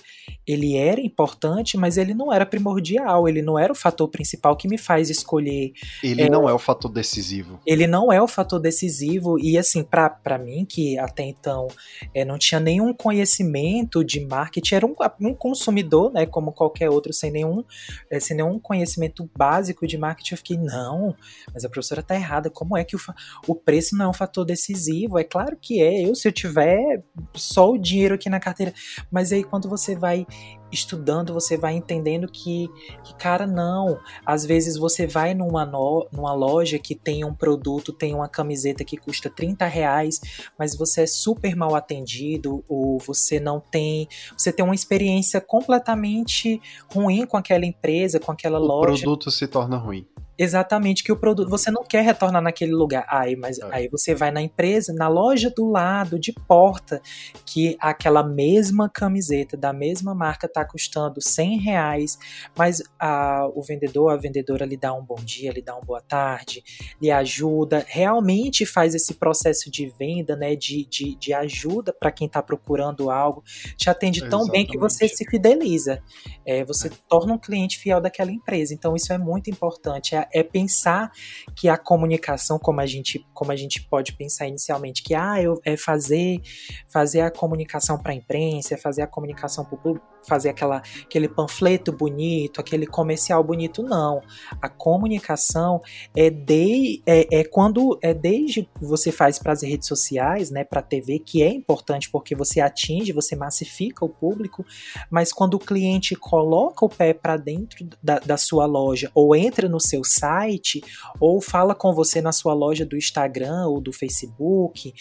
ele era importante, mas ele não era primordial, ele não era o fator principal que me faz escolher. Ele é, não é o fator decisivo. Ele não é o fator decisivo, e assim, para mim, que até então é, não tinha nenhum conhecimento de marketing, era um, um consumidor, né, como qualquer outro, sem nenhum, é, sem nenhum conhecimento básico de marketing, eu fiquei, não, mas a professora tá errada, como é que o, o preço não é um fator decisivo? É claro que é, eu se eu tiver só o dinheiro aqui na carteira, mas aí quando você vai estudando, você vai entendendo que, que, cara, não. Às vezes você vai numa, no, numa loja que tem um produto, tem uma camiseta que custa 30 reais, mas você é super mal atendido, ou você não tem. Você tem uma experiência completamente ruim com aquela empresa, com aquela o loja. O produto se torna ruim. Exatamente, que o produto você não quer retornar naquele lugar. Aí, mas é. aí você vai na empresa, na loja do lado, de porta, que aquela mesma camiseta da mesma marca tá custando 100 reais, mas a, o vendedor, a vendedora lhe dá um bom dia, lhe dá uma boa tarde, lhe ajuda, realmente faz esse processo de venda, né, de, de, de ajuda para quem está procurando algo, te atende tão Exatamente. bem que você se fideliza, é, você é. torna um cliente fiel daquela empresa. Então isso é muito importante. É é, pensar que a comunicação, como a gente, como a gente pode pensar inicialmente, que ah, eu, é fazer, fazer a comunicação para a imprensa, é fazer a comunicação para o público, fazer aquela, aquele panfleto bonito, aquele comercial bonito, não. A comunicação é, de, é, é quando é desde você faz para as redes sociais, né, para a TV, que é importante porque você atinge, você massifica o público, mas quando o cliente coloca o pé para dentro da, da sua loja ou entra no seu site ou fala com você na sua loja do Instagram ou do Facebook,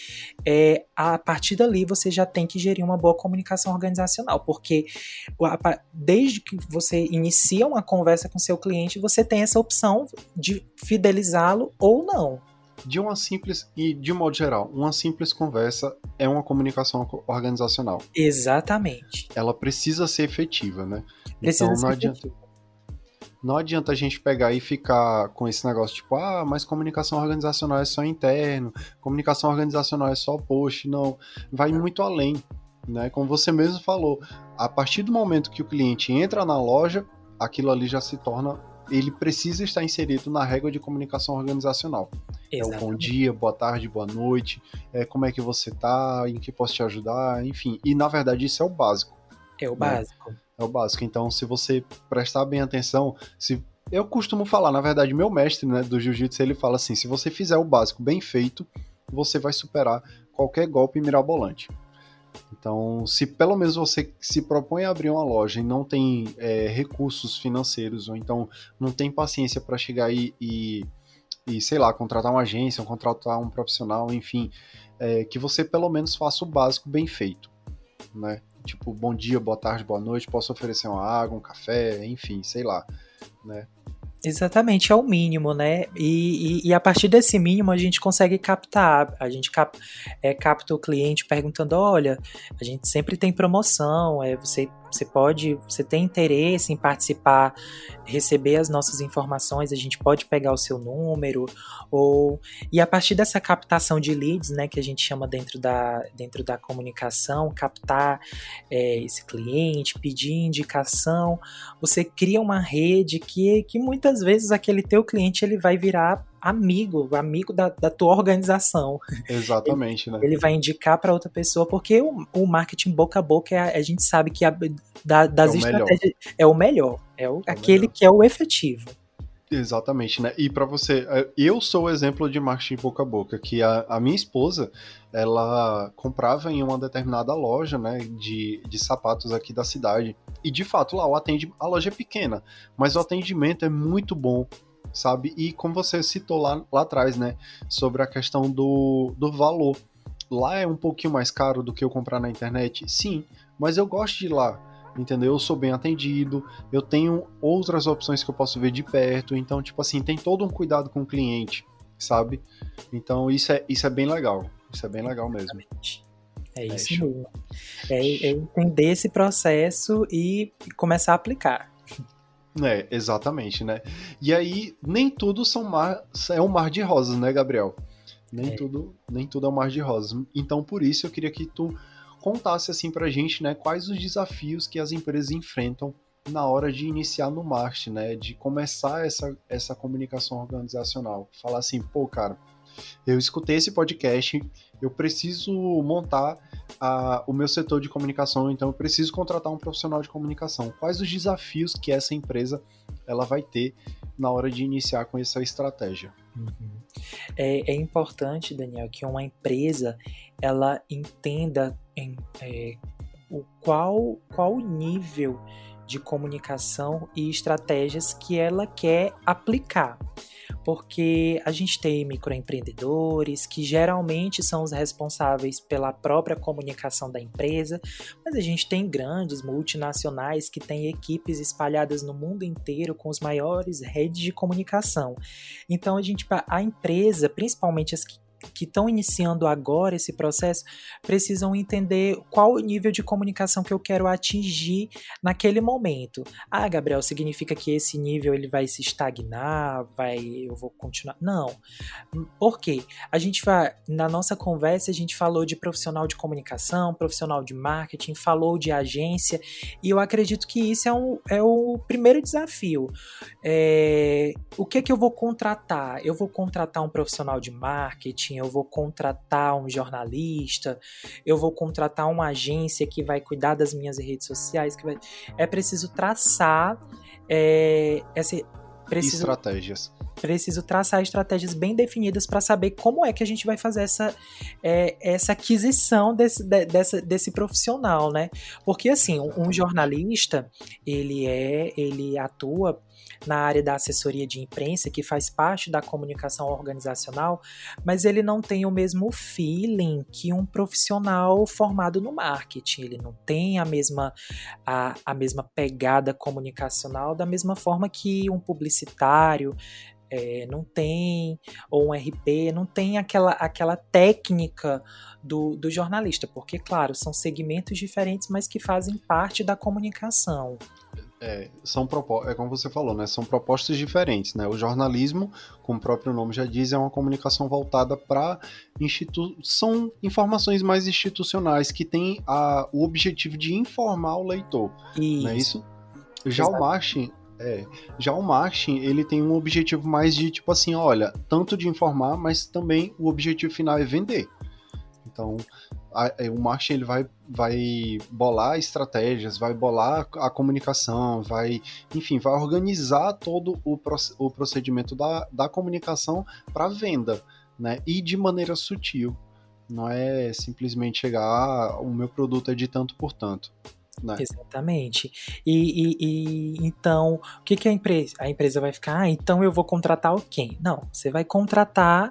é, a partir dali você já tem que gerir uma boa comunicação organizacional, porque desde que você inicia uma conversa com seu cliente, você tem essa opção de fidelizá-lo ou não. De uma simples e de um modo geral, uma simples conversa é uma comunicação organizacional. Exatamente. Ela precisa ser efetiva, né? Precisa então não adianta. Efetiva. Não adianta a gente pegar e ficar com esse negócio tipo, ah, mas comunicação organizacional é só interno, comunicação organizacional é só post, não. Vai muito além. Né? Como você mesmo falou, a partir do momento que o cliente entra na loja, aquilo ali já se torna. Ele precisa estar inserido na regra de comunicação organizacional. Exatamente. É o bom dia, boa tarde, boa noite, é, como é que você tá, em que posso te ajudar, enfim. E na verdade isso é o básico. É o né? básico. É o básico. Então, se você prestar bem atenção, se eu costumo falar, na verdade, meu mestre né, do jiu-jitsu, ele fala assim: se você fizer o básico bem feito, você vai superar qualquer golpe mirabolante. Então, se pelo menos você se propõe a abrir uma loja e não tem é, recursos financeiros, ou então não tem paciência para chegar aí e, e, sei lá, contratar uma agência, ou contratar um profissional, enfim, é, que você pelo menos faça o básico bem feito, né? Tipo, bom dia, boa tarde, boa noite, posso oferecer uma água, um café, enfim, sei lá, né? Exatamente, é o mínimo, né? E, e, e, a partir desse mínimo a gente consegue captar, a gente cap, é, capta o cliente perguntando: olha, a gente sempre tem promoção, é, você você pode, você tem interesse em participar, receber as nossas informações, a gente pode pegar o seu número, ou e a partir dessa captação de leads, né, que a gente chama dentro da, dentro da comunicação, captar é, esse cliente, pedir indicação, você cria uma rede que, que muitas vezes aquele teu cliente ele vai virar amigo, amigo da, da tua organização. Exatamente, ele, né? Ele vai indicar para outra pessoa, porque o, o, marketing boca a boca, é, a gente sabe que a, da, das é estratégias é o melhor, é, o, é aquele melhor. que é o efetivo. Exatamente, né? E para você, é, eu sou o exemplo de marketing boca a boca, que a, a, minha esposa, ela comprava em uma determinada loja, né, de, de sapatos aqui da cidade. E de fato, lá o atende, a loja é pequena, mas o atendimento é muito bom sabe? E como você citou lá, lá atrás, né, sobre a questão do, do valor. Lá é um pouquinho mais caro do que eu comprar na internet? Sim, mas eu gosto de ir lá, entendeu? Eu sou bem atendido, eu tenho outras opções que eu posso ver de perto, então, tipo assim, tem todo um cuidado com o cliente, sabe? Então, isso é, isso é bem legal, isso é bem legal mesmo. É isso é, mesmo. É, é entender esse processo e começar a aplicar. É, exatamente, né? E aí, nem tudo são mar, é um mar de rosas, né, Gabriel? Nem, é. tudo, nem tudo é um mar de rosas. Então, por isso, eu queria que tu contasse assim pra gente, né, quais os desafios que as empresas enfrentam na hora de iniciar no marketing, né, de começar essa, essa comunicação organizacional. Falar assim, pô, cara, eu escutei esse podcast, eu preciso montar a, o meu setor de comunicação, então eu preciso contratar um profissional de comunicação. Quais os desafios que essa empresa ela vai ter na hora de iniciar com essa estratégia? Uhum. É, é, importante, Daniel, que uma empresa ela entenda em, é, o qual, qual nível de comunicação e estratégias que ela quer aplicar porque a gente tem microempreendedores que geralmente são os responsáveis pela própria comunicação da empresa, mas a gente tem grandes multinacionais que têm equipes espalhadas no mundo inteiro com os maiores redes de comunicação. Então a gente a empresa, principalmente as que que estão iniciando agora esse processo precisam entender qual o nível de comunicação que eu quero atingir naquele momento. Ah, Gabriel, significa que esse nível ele vai se estagnar, vai eu vou continuar? Não. Por quê? A gente vai na nossa conversa a gente falou de profissional de comunicação, profissional de marketing, falou de agência e eu acredito que isso é, um, é o primeiro desafio. É, o que que eu vou contratar? Eu vou contratar um profissional de marketing marketing, eu vou contratar um jornalista, eu vou contratar uma agência que vai cuidar das minhas redes sociais, que vai... é preciso traçar é, essa preciso, estratégias. Preciso traçar estratégias bem definidas para saber como é que a gente vai fazer essa, é, essa aquisição desse, de, dessa, desse profissional, né? Porque assim, um, um jornalista ele é, ele atua na área da assessoria de imprensa, que faz parte da comunicação organizacional, mas ele não tem o mesmo feeling que um profissional formado no marketing. Ele não tem a mesma, a, a mesma pegada comunicacional da mesma forma que um publicitário é, não tem, ou um RP, não tem aquela, aquela técnica do, do jornalista, porque, claro, são segmentos diferentes, mas que fazem parte da comunicação. É, são é como você falou, né? São propostas diferentes, né? O jornalismo, como o próprio nome já diz, é uma comunicação voltada para institu são informações mais institucionais que têm a, o objetivo de informar o leitor, isso. não é isso? Já Exato. o marketing, é, já o marketing, ele tem um objetivo mais de tipo assim, olha, tanto de informar, mas também o objetivo final é vender. Então, a, é, o marketing ele vai, vai bolar estratégias, vai bolar a comunicação, vai, enfim, vai organizar todo o, o procedimento da, da comunicação para venda, né? E de maneira sutil. Não é simplesmente chegar, ah, o meu produto é de tanto por tanto. Né? Exatamente. E, e, e, então, o que, que a empresa? A empresa vai ficar, ah, então eu vou contratar quem? Não, você vai contratar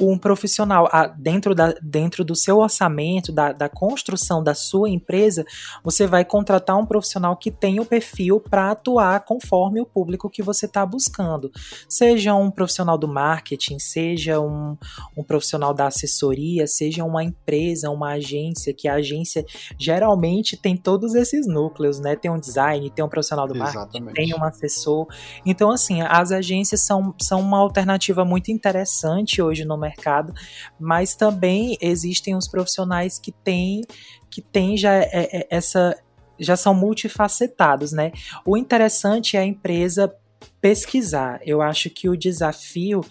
um profissional a, dentro, da, dentro do seu orçamento, da, da construção da sua empresa, você vai contratar um profissional que tem o perfil para atuar conforme o público que você está buscando. Seja um profissional do marketing, seja um, um profissional da assessoria, seja uma empresa, uma agência, que a agência geralmente tem todos esses núcleos, né? Tem um design, tem um profissional do Exatamente. marketing, tem um assessor. Então, assim, as agências são, são uma alternativa muito interessante hoje no mercado, mas também existem os profissionais que têm que têm já é, é, essa já são multifacetados, né? O interessante é a empresa pesquisar. Eu acho que o desafio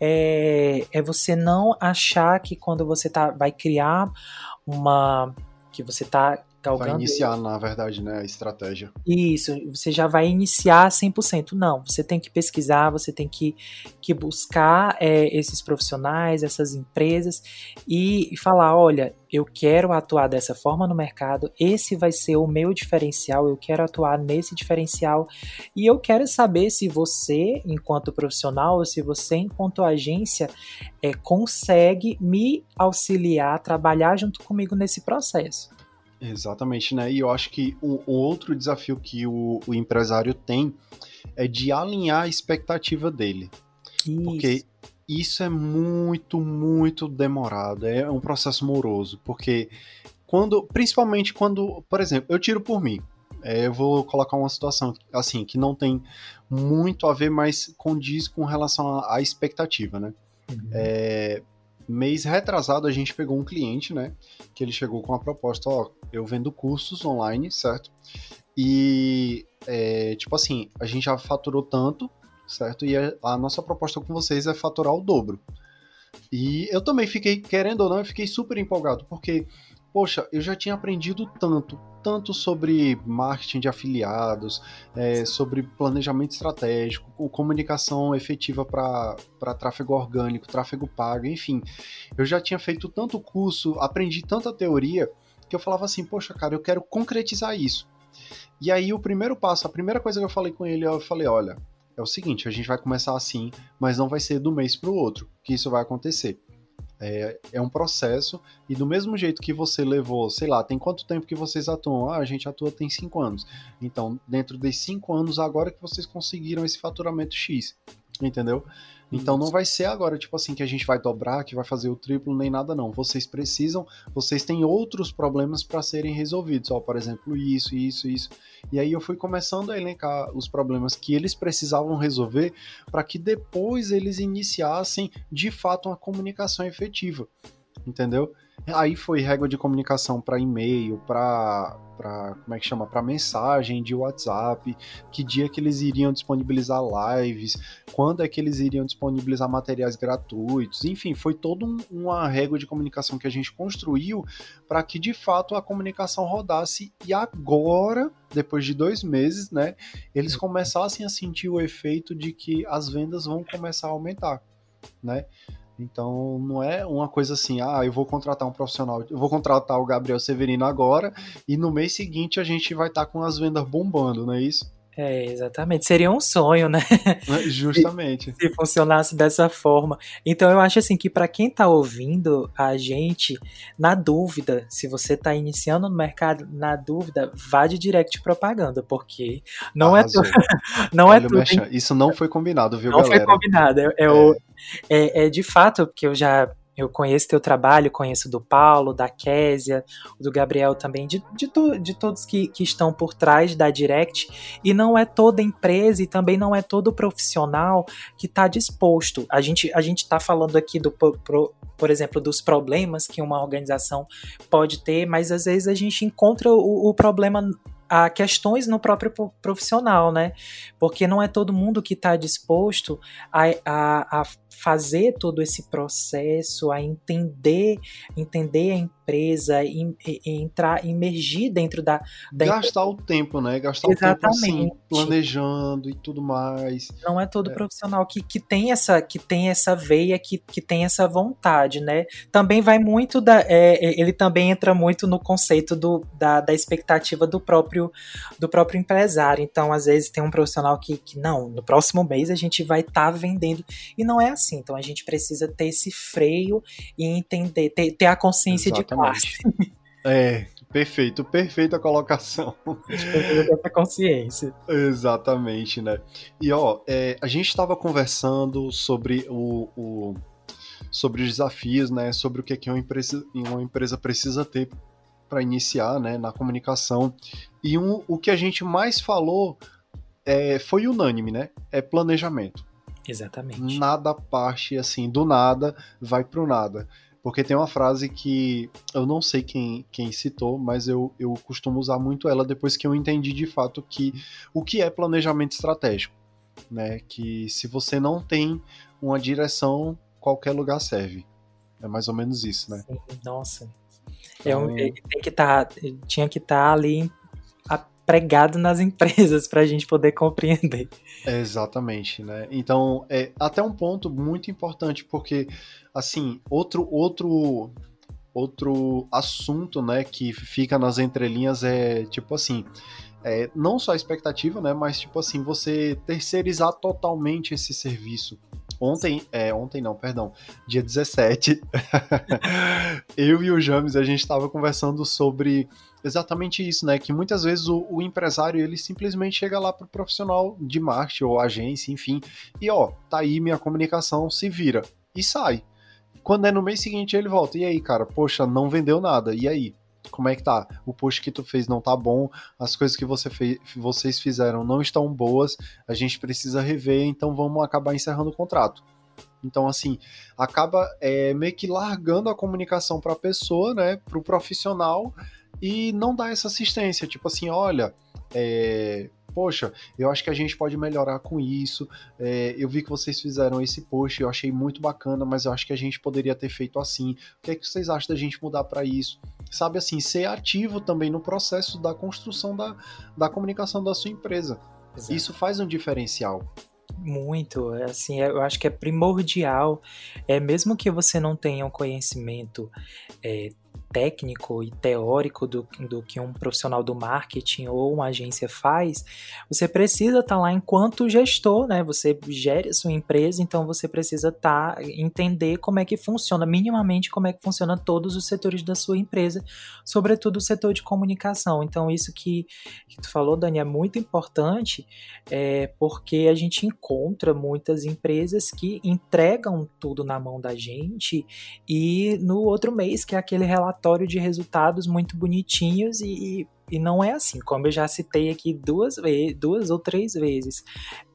é, é você não achar que quando você tá, vai criar uma. que você está Galgando. Vai iniciar, na verdade, né, a estratégia. Isso, você já vai iniciar 100%. Não, você tem que pesquisar, você tem que, que buscar é, esses profissionais, essas empresas e, e falar: olha, eu quero atuar dessa forma no mercado, esse vai ser o meu diferencial, eu quero atuar nesse diferencial e eu quero saber se você, enquanto profissional, ou se você, enquanto agência, é, consegue me auxiliar, trabalhar junto comigo nesse processo. Exatamente, né? E eu acho que o, o outro desafio que o, o, empresário tem é de alinhar a expectativa dele. Isso. Porque isso é muito, muito demorado. É um processo moroso. Porque quando, principalmente quando, por exemplo, eu tiro por mim. É, eu vou colocar uma situação assim que não tem muito a ver, mas condiz com relação à, à expectativa, né? Uhum. É, mês retrasado a gente pegou um cliente, né? Que ele chegou com a proposta, ó, eu vendo cursos online, certo? E é, tipo assim, a gente já faturou tanto, certo? E a, a nossa proposta com vocês é faturar o dobro. E eu também fiquei, querendo ou não, eu fiquei super empolgado, porque poxa, eu já tinha aprendido tanto, tanto sobre marketing de afiliados, é, sobre planejamento estratégico, comunicação efetiva para tráfego orgânico, tráfego pago, enfim. Eu já tinha feito tanto curso, aprendi tanta teoria, que eu falava assim, poxa, cara, eu quero concretizar isso. E aí o primeiro passo, a primeira coisa que eu falei com ele, eu falei, olha, é o seguinte, a gente vai começar assim, mas não vai ser do mês para o outro que isso vai acontecer. É, é um processo, e do mesmo jeito que você levou, sei lá, tem quanto tempo que vocês atuam? Ah, a gente atua tem cinco anos. Então, dentro desses cinco anos, agora que vocês conseguiram esse faturamento X, entendeu? Então não vai ser agora, tipo assim, que a gente vai dobrar, que vai fazer o triplo, nem nada, não. Vocês precisam, vocês têm outros problemas para serem resolvidos. Ó, por exemplo, isso, isso, isso. E aí eu fui começando a elencar os problemas que eles precisavam resolver para que depois eles iniciassem de fato uma comunicação efetiva. Entendeu? Aí foi régua de comunicação para e-mail, para como é que chama, para mensagem de WhatsApp, que dia que eles iriam disponibilizar lives, quando é que eles iriam disponibilizar materiais gratuitos, enfim, foi toda um, uma régua de comunicação que a gente construiu para que de fato a comunicação rodasse. E agora, depois de dois meses, né, eles começassem a sentir o efeito de que as vendas vão começar a aumentar, né? Então não é uma coisa assim, ah, eu vou contratar um profissional, eu vou contratar o Gabriel Severino agora e no mês seguinte a gente vai estar tá com as vendas bombando, não é isso? É, exatamente. Seria um sonho, né? Justamente. se, se, funcionasse dessa forma. Então eu acho assim que para quem tá ouvindo a gente, na dúvida, se você tá iniciando no mercado, na dúvida, vá de direct propaganda, porque não é Arrasou. é tudo. não Olha, é tudo. Isso não foi combinado, viu, não galera? Não foi combinado. É, é, é. O, é, é de fato, porque eu já eu conheço teu trabalho, conheço do Paulo, da Késia, do Gabriel também, de, de, to, de todos que, que estão por trás da Direct. E não é toda empresa e também não é todo profissional que está disposto. A gente a gente está falando aqui do pro, por exemplo, dos problemas que uma organização pode ter, mas às vezes a gente encontra o, o problema a questões no próprio profissional, né? Porque não é todo mundo que está disposto a, a, a fazer todo esse processo, a entender, entender a empresa, e, entrar, imergir dentro da, da gastar o tempo, né? Gastar Exatamente. o tempo assim, planejando e tudo mais. Não é todo é. profissional que, que tem essa que tem essa veia, que, que tem essa vontade, né? Também vai muito da, é, é, ele também entra muito no conceito do, da, da expectativa do próprio do próprio empresário. Então, às vezes tem um profissional que, que não, no próximo mês a gente vai estar tá vendendo e não é assim assim. Então a gente precisa ter esse freio e entender, ter, ter a consciência Exatamente. de classe. É, perfeito, perfeita colocação. A gente precisa ter essa consciência. Exatamente, né? E ó, é, a gente estava conversando sobre o, o, sobre os desafios, né? Sobre o que, é que uma, empresa, uma empresa precisa ter para iniciar né, na comunicação. E um, o que a gente mais falou é, foi unânime, né? É planejamento. Exatamente. Nada parte assim, do nada vai pro nada. Porque tem uma frase que eu não sei quem, quem citou, mas eu, eu costumo usar muito ela depois que eu entendi de fato que o que é planejamento estratégico. Né? Que se você não tem uma direção, qualquer lugar serve. É mais ou menos isso, né? Nossa. Então... É um, tem que tá, tinha que estar tá ali pregado nas empresas para a gente poder compreender. exatamente, né? Então, é até um ponto muito importante, porque, assim, outro, outro, outro assunto, né, que fica nas entrelinhas é, tipo assim, é, não só a expectativa, né, mas, tipo assim, você terceirizar totalmente esse serviço. Ontem, é, ontem não, perdão, dia 17, eu e o James, a gente estava conversando sobre exatamente isso, né? Que muitas vezes o, o empresário ele simplesmente chega lá pro profissional de marketing ou agência, enfim, e ó, tá aí minha comunicação, se vira e sai. Quando é no mês seguinte ele volta, e aí, cara, poxa, não vendeu nada, e aí? Como é que tá? O post que tu fez não tá bom, as coisas que você fez, vocês fizeram não estão boas, a gente precisa rever, então vamos acabar encerrando o contrato. Então, assim, acaba é, meio que largando a comunicação para a pessoa, né, para o profissional, e não dá essa assistência, tipo assim, olha, é, poxa, eu acho que a gente pode melhorar com isso. É, eu vi que vocês fizeram esse post, eu achei muito bacana, mas eu acho que a gente poderia ter feito assim. O que é que vocês acham da gente mudar para isso? Sabe assim, ser ativo também no processo da construção da, da comunicação da sua empresa. Exato. Isso faz um diferencial. Muito, assim, eu acho que é primordial, é mesmo que você não tenha um conhecimento é, técnico e teórico do, do que um profissional do marketing ou uma agência faz, você precisa estar tá lá enquanto gestor, né? Você gere a sua empresa, então você precisa estar tá, entender como é que funciona, minimamente como é que funciona todos os setores da sua empresa, sobretudo o setor de comunicação. Então, isso que, que tu falou, Dani, é muito importante, é, porque a gente encontra muitas empresas que entregam tudo na mão da gente e no outro mês, que é aquele relatório relatório de resultados muito bonitinhos e, e não é assim, como eu já citei aqui duas, duas ou três vezes.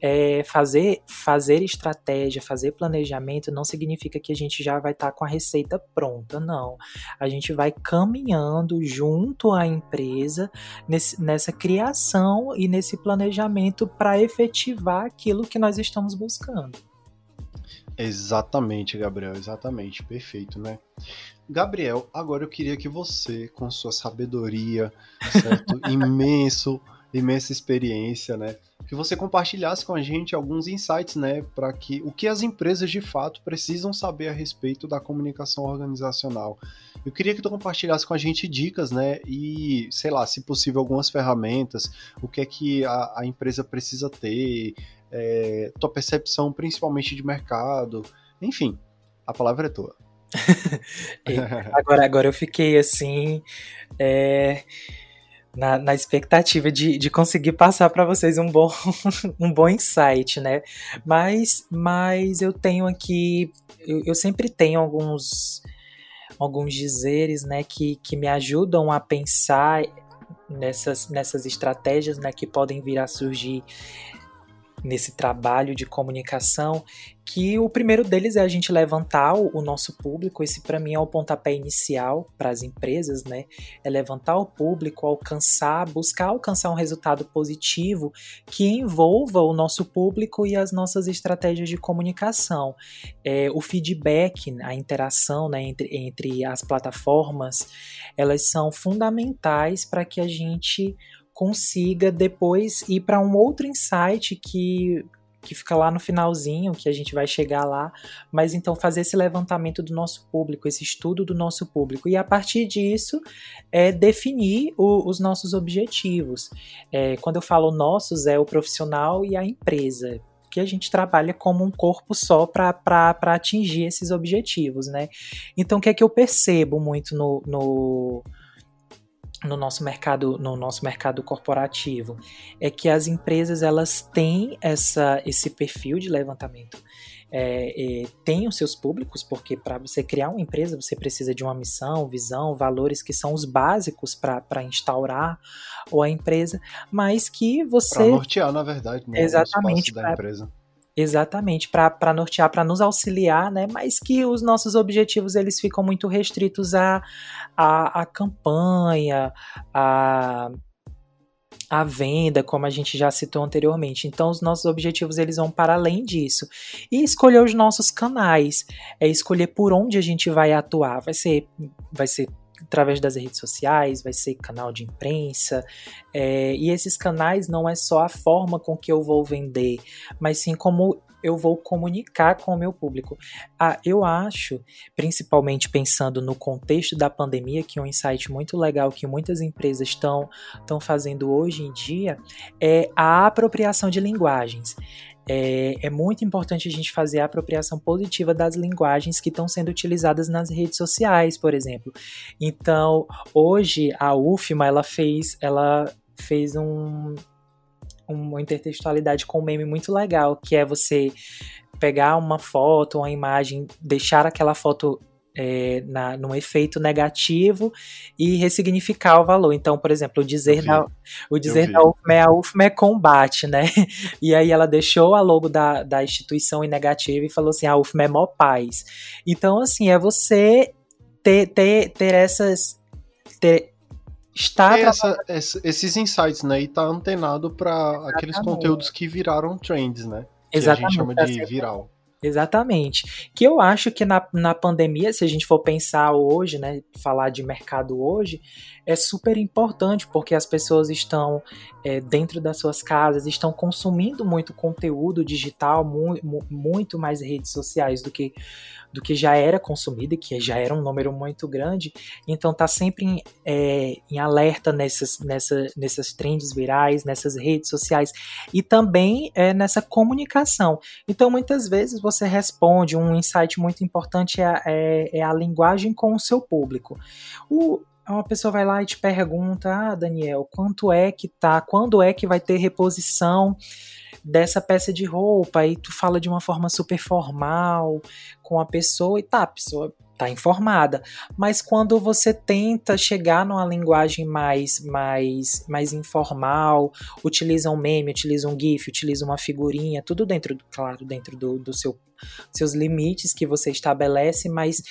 É, fazer, fazer estratégia, fazer planejamento não significa que a gente já vai estar tá com a receita pronta, não. A gente vai caminhando junto à empresa nesse, nessa criação e nesse planejamento para efetivar aquilo que nós estamos buscando. Exatamente, Gabriel, exatamente, perfeito, né? Gabriel, agora eu queria que você, com sua sabedoria, certo? imenso, imensa experiência, né? Que você compartilhasse com a gente alguns insights, né? Para que o que as empresas de fato precisam saber a respeito da comunicação organizacional. Eu queria que tu compartilhasse com a gente dicas, né? E, sei lá, se possível, algumas ferramentas, o que é que a, a empresa precisa ter, é, tua percepção principalmente de mercado, enfim, a palavra é tua. agora, agora eu fiquei assim. É, na, na, expectativa de, de conseguir passar para vocês um bom, um bom insight, né? Mas, mas eu tenho aqui. Eu, eu sempre tenho alguns, alguns dizeres né, que, que me ajudam a pensar nessas, nessas estratégias né, que podem vir a surgir nesse trabalho de comunicação, que o primeiro deles é a gente levantar o, nosso público, esse para mim é o pontapé inicial para as empresas, né? É levantar o público, alcançar, buscar alcançar um resultado positivo que envolva o nosso público e as nossas estratégias de comunicação. É, o feedback, a interação né, entre, entre as plataformas, elas são fundamentais para que a gente consiga depois ir para um outro insight que que fica lá no finalzinho, que a gente vai chegar lá, mas então fazer esse levantamento do nosso público, esse estudo do nosso público, e a partir disso é definir o, os nossos objetivos. É, quando eu falo nossos, é o profissional e a empresa, porque a gente trabalha como um corpo só para atingir esses objetivos, né? Então, o que é que eu percebo muito no, no no nosso mercado no nosso mercado corporativo é que as empresas elas têm essa esse perfil de levantamento é, é, tem os seus públicos, porque para você criar uma empresa você precisa de uma missão, visão, valores que são os básicos para instaurar ou a empresa, mas que você. Para nortear, na verdade, né? Exatamente. da empresa. Exatamente, para nortear, para nos auxiliar, né? Mas que os nossos objetivos eles ficam muito restritos à, à, à campanha, a a venda, como a gente já citou anteriormente. Então, os nossos objetivos eles vão para além disso. E escolher os nossos canais, é escolher por onde a gente vai atuar. Vai ser, vai ser através das redes sociais, vai ser canal de imprensa. É, e esses canais não é só a forma com que eu vou vender, mas sim como eu vou comunicar com o meu público. Ah, eu acho, principalmente pensando no contexto da pandemia, que é um insight muito legal que muitas empresas estão fazendo hoje em dia, é a apropriação de linguagens. É, é, muito importante a gente fazer a apropriação positiva das linguagens que estão sendo utilizadas nas redes sociais, por exemplo. Então, hoje a UFMA ela fez, ela fez um, uma intertextualidade com um meme muito legal, que é você pegar uma foto, uma imagem, deixar aquela foto é, na, num efeito negativo e ressignificar o valor. Então, por exemplo, o dizer, da, o dizer da UFMA é a UFMA é combate, né? E aí ela deixou a logo da, da instituição em negativo e falou assim, a UFMA é mó paz. Então, assim, é você ter, ter, ter essas... Ter, está essa, esses insights, né? E tá antenado para aqueles conteúdos que viraram trends, né? Que Exatamente. a gente chama de viral. Exatamente. Que eu acho que na, na pandemia, se a gente for pensar hoje, né, falar de mercado hoje, é super importante porque as pessoas estão é, dentro das suas casas, estão consumindo muito conteúdo digital, mu muito mais redes sociais do que do que já era consumido, que já era um número muito grande, então tá sempre em, é, em alerta nessas, nessa, nessas trends virais, nessas redes sociais e também é, nessa comunicação. Então muitas vezes você responde, um insight muito importante é, é, é a linguagem com o seu público. O, uma pessoa vai lá e te pergunta: "Ah, Daniel, quanto é que tá? Quando é que vai ter reposição dessa peça de roupa?" E tu fala de uma forma super formal com a pessoa e tá, a pessoa tá informada. Mas quando você tenta chegar numa linguagem mais mais mais informal, utiliza um meme, utiliza um gif, utiliza uma figurinha, tudo dentro, claro, dentro do, do seu seus limites que você estabelece, mas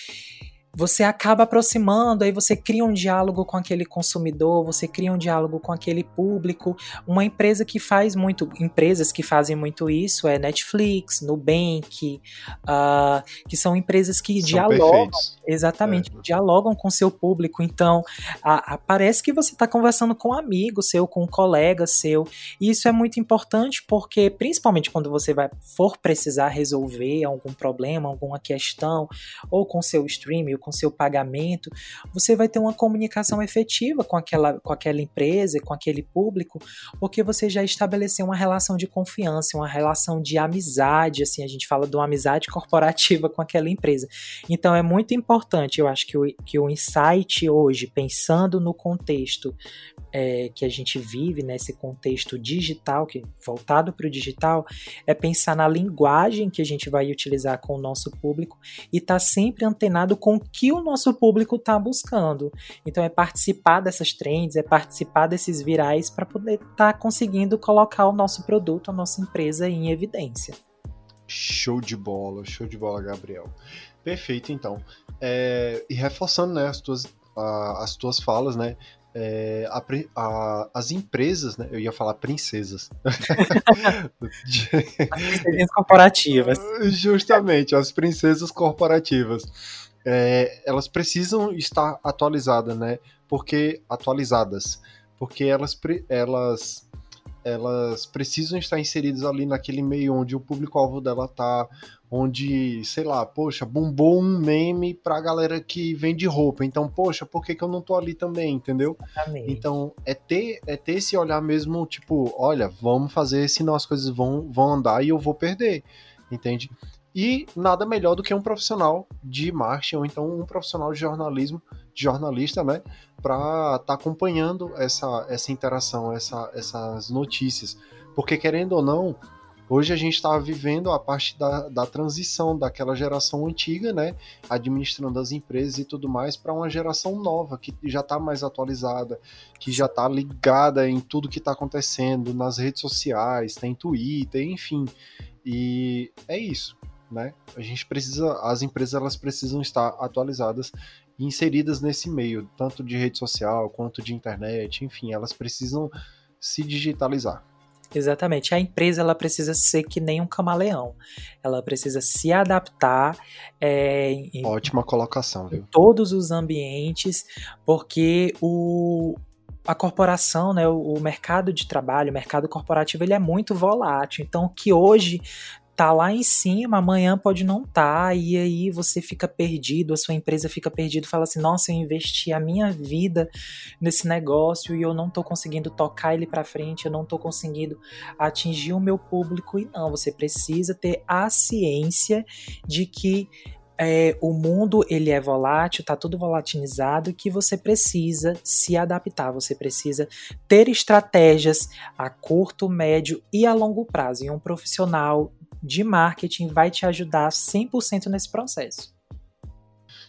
você acaba aproximando, aí você cria um diálogo com aquele consumidor, você cria um diálogo com aquele público. Uma empresa que faz muito, empresas que fazem muito isso é Netflix, Nubank, uh, que são empresas que são dialogam, perfeitos. exatamente, é. dialogam com seu público. Então, a, a, parece que você está conversando com um amigo seu, com um colega seu. E isso é muito importante porque, principalmente quando você vai for precisar resolver algum problema, alguma questão, ou com seu streaming, com seu pagamento, você vai ter uma comunicação efetiva com aquela, com aquela empresa, com aquele público, porque você já estabeleceu uma relação de confiança, uma relação de amizade, assim, a gente fala de uma amizade corporativa com aquela empresa. Então é muito importante, eu acho que o, que o insight hoje, pensando no contexto é, que a gente vive nesse contexto digital, que voltado para o digital, é pensar na linguagem que a gente vai utilizar com o nosso público e estar tá sempre antenado com o que o nosso público está buscando. Então é participar dessas trends, é participar desses virais para poder estar tá conseguindo colocar o nosso produto, a nossa empresa em evidência. Show de bola, show de bola, Gabriel. Perfeito, então. É, e reforçando né, as, tuas, as tuas falas, né? É, a, a, as empresas, né? Eu ia falar princesas. as princesas corporativas. Justamente, as princesas corporativas. É, elas precisam estar atualizadas, né? Porque atualizadas, porque elas, elas elas precisam estar inseridas ali naquele meio onde o público-alvo dela tá, onde, sei lá, poxa, bombou um meme pra galera que vende roupa. Então, poxa, por que, que eu não tô ali também, entendeu? Então, é ter, é ter esse olhar mesmo, tipo, olha, vamos fazer, senão as coisas vão, vão andar e eu vou perder, entende? E nada melhor do que um profissional de marketing ou então um profissional de jornalismo, de jornalista, né, para estar tá acompanhando essa, essa interação, essa, essas notícias. Porque querendo ou não, Hoje a gente está vivendo a parte da, da transição daquela geração antiga, né, administrando as empresas e tudo mais, para uma geração nova, que já está mais atualizada, que já está ligada em tudo que está acontecendo nas redes sociais, tem Twitter, enfim. E é isso, né? A gente precisa, as empresas elas precisam estar atualizadas e inseridas nesse meio, tanto de rede social quanto de internet, enfim, elas precisam se digitalizar. Exatamente. A empresa ela precisa ser que nem um camaleão. Ela precisa se adaptar. É, em, Ótima colocação, viu? Em todos os ambientes, porque o, a corporação, né, o, o mercado de trabalho, o mercado corporativo, ele é muito volátil. Então, o que hoje tá lá em cima, amanhã pode não tá, e aí você fica perdido, a sua empresa fica perdida, fala assim: "Nossa, eu investi a minha vida nesse negócio e eu não tô conseguindo tocar ele para frente, eu não tô conseguindo atingir o meu público". E não, você precisa ter a ciência de que é, o mundo ele é volátil, tá tudo volatilizado, que você precisa se adaptar, você precisa ter estratégias a curto, médio e a longo prazo. E um profissional de marketing vai te ajudar 100% nesse processo.